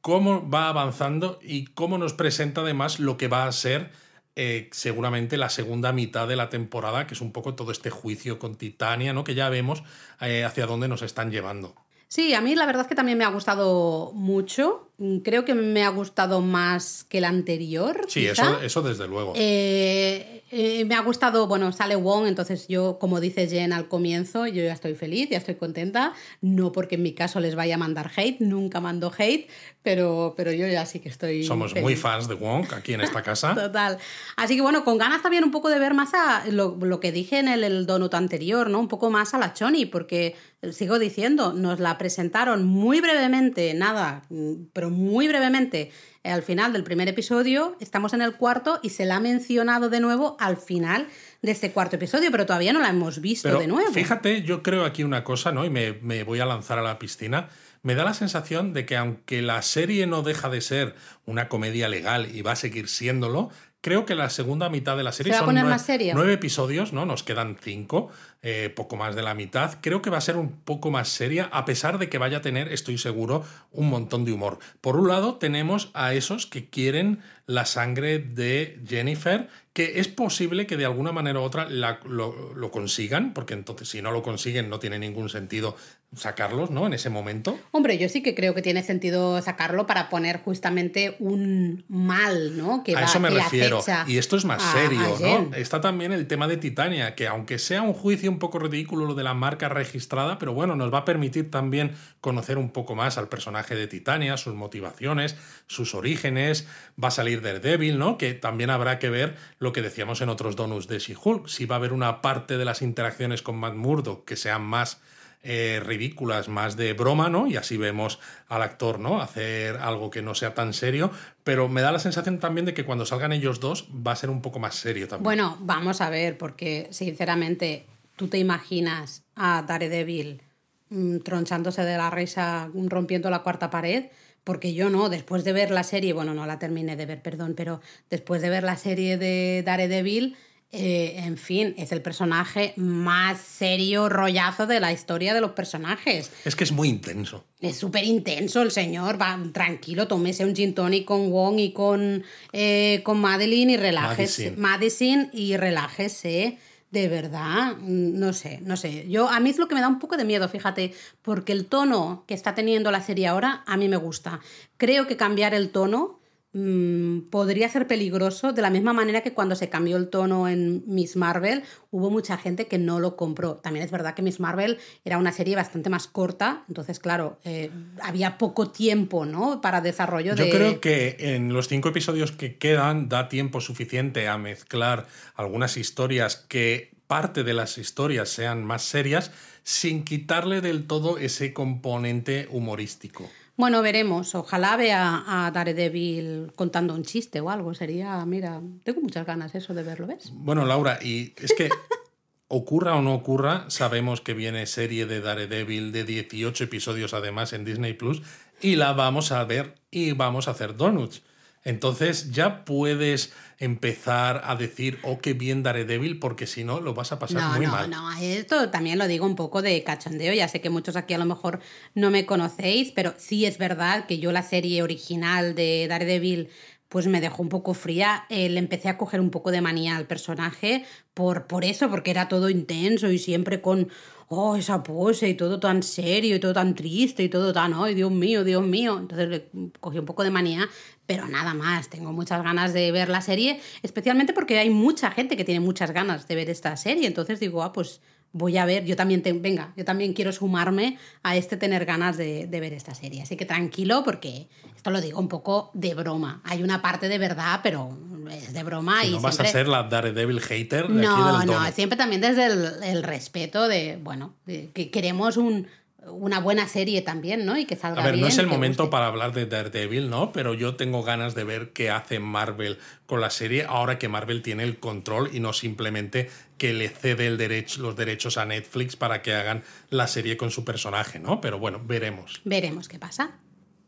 cómo va avanzando y cómo nos presenta además lo que va a ser eh, seguramente la segunda mitad de la temporada, que es un poco todo este juicio con Titania, ¿no? Que ya vemos eh, hacia dónde nos están llevando. Sí, a mí la verdad es que también me ha gustado mucho. Mm, Creo que me ha gustado más que el anterior. Sí, eso, eso desde luego. Eh, eh, me ha gustado, bueno, sale Wong, entonces yo, como dice Jen al comienzo, yo ya estoy feliz, ya estoy contenta. No porque en mi caso les vaya a mandar hate, nunca mando hate, pero, pero yo ya sí que estoy. Somos feliz. muy fans de Wong aquí en esta casa. (laughs) Total. Así que bueno, con ganas también un poco de ver más a lo, lo que dije en el, el donut anterior, ¿no? Un poco más a la Choni, porque eh, sigo diciendo, nos la presentaron muy brevemente, nada, mm, pero muy brevemente eh, al final del primer episodio, estamos en el cuarto y se la ha mencionado de nuevo al final de este cuarto episodio, pero todavía no la hemos visto Pero de nuevo. fíjate, yo creo aquí una cosa, ¿no? Y me, me voy a lanzar a la piscina. Me da la sensación de que aunque la serie no deja de ser una comedia legal y va a seguir siéndolo, creo que la segunda mitad de la serie ¿Se va a son nueve, más seria? nueve episodios, ¿no? Nos quedan cinco, eh, poco más de la mitad. Creo que va a ser un poco más seria, a pesar de que vaya a tener, estoy seguro, un montón de humor. Por un lado, tenemos a esos que quieren la sangre de Jennifer, que es posible que de alguna manera u otra la- lo, lo consigan, porque entonces si no lo consiguen no tiene ningún sentido sacarlos, ¿no? En ese momento. Hombre, yo sí que creo que tiene sentido sacarlo para poner justamente un mal, ¿no? Que a va- eso me que refiero. Y esto es más a- serio, a ¿no? Está también el tema de Titania, que aunque sea un juicio un poco ridículo lo de la marca registrada, pero bueno, nos va a permitir también conocer un poco más al personaje de Titania, sus motivaciones, sus orígenes. Va a salir Daredevil, ¿no? Que también habrá que ver lo que decíamos en otros donuts de She-Hulk. Si va a haber una parte de las interacciones con Matt Murdock que sean más eh, ridículas, más de broma, ¿no? Y así vemos al actor, ¿no? Hacer algo que no sea tan serio, pero me da la sensación también de que cuando salgan ellos dos va a ser un poco más serio también. Bueno, vamos a ver, porque sinceramente, ¿tú te imaginas a Daredevil mm, tronchándose de la risa, rompiendo la cuarta pared? Porque yo no, después de ver la serie, bueno, no la terminé de ver, perdón, pero después de ver la serie de Daredevil, eh, en fin, es el personaje más serio, rollazo de la historia de los personajes. Es que es muy intenso. Es súper intenso el señor, va tranquilo, tómese un gin tonic con Wong y con, eh, con Madeline y relájese. Madison. Y relájese. De verdad, no sé, no sé. Yo a mí es lo que me da un poco de miedo, fíjate, porque el tono que está teniendo la serie ahora a mí me gusta. Creo que cambiar el tono mm, podría ser peligroso de la misma manera que cuando se cambió el tono en Miss Marvel hubo mucha gente que no lo compró. También es verdad que Miss Marvel era una serie bastante más corta, entonces claro, eh, había poco tiempo ¿no? para desarrollo Yo de... creo que en los cinco episodios que quedan da tiempo suficiente a mezclar algunas historias que parte de las historias sean más serias sin quitarle del todo ese componente humorístico. Bueno, veremos. Ojalá vea a Daredevil contando un chiste o algo. Sería, mira, tengo muchas ganas eso de verlo, ¿ves? Bueno, Laura, y es que (laughs) ocurra o no ocurra, sabemos que viene serie de Daredevil de 18 episodios además en Disney Plus y la vamos a ver y vamos a hacer donuts. Entonces ya puedes empezar a decir, oh, qué bien Daredevil, porque si no, lo vas a pasar no, muy no, mal. No, esto también lo digo un poco de cachondeo. Ya sé que muchos aquí a lo mejor no me conocéis, pero sí es verdad que yo la serie original de Daredevil pues me dejó un poco fría. Eh, le empecé a coger un poco de manía al personaje por, por eso, porque era todo intenso y siempre con oh, esa pose y todo tan serio y todo tan triste y todo tan, ay, Dios mío, Dios mío. Entonces le cogí un poco de manía, pero nada más. Tengo muchas ganas de ver la serie, especialmente porque hay mucha gente que tiene muchas ganas de ver esta serie. Entonces digo, ah, pues voy a ver, yo también, te, venga, yo también quiero sumarme a este tener ganas de, de, ver esta serie. Así que tranquilo porque esto lo digo un poco de broma. Hay una parte de verdad, pero es de broma. Si y no vas a ser la Daredevil hater de no, aquí del No, siempre también desde el, el respeto de, bueno, de que queremos un, una buena serie también, ¿no? Y que salga A ver, bien. no es el momento guste. para hablar de Daredevil, ¿no? Pero yo tengo ganas de ver qué hace Marvel con la serie ahora que Marvel tiene el control y no simplemente que le cede el derecho, los derechos a Netflix para que hagan la serie con su personaje, ¿no? Pero bueno, veremos. Veremos qué pasa.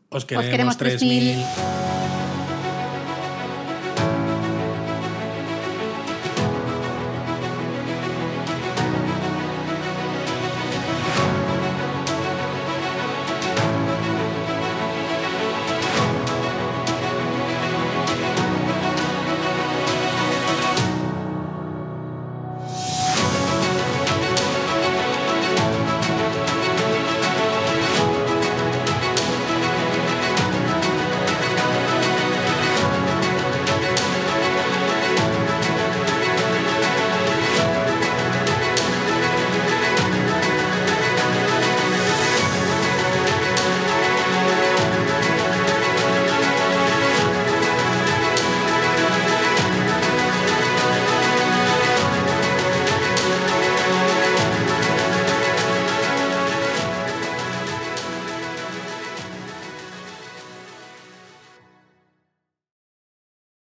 Os queremos, queremos 3000. 3000.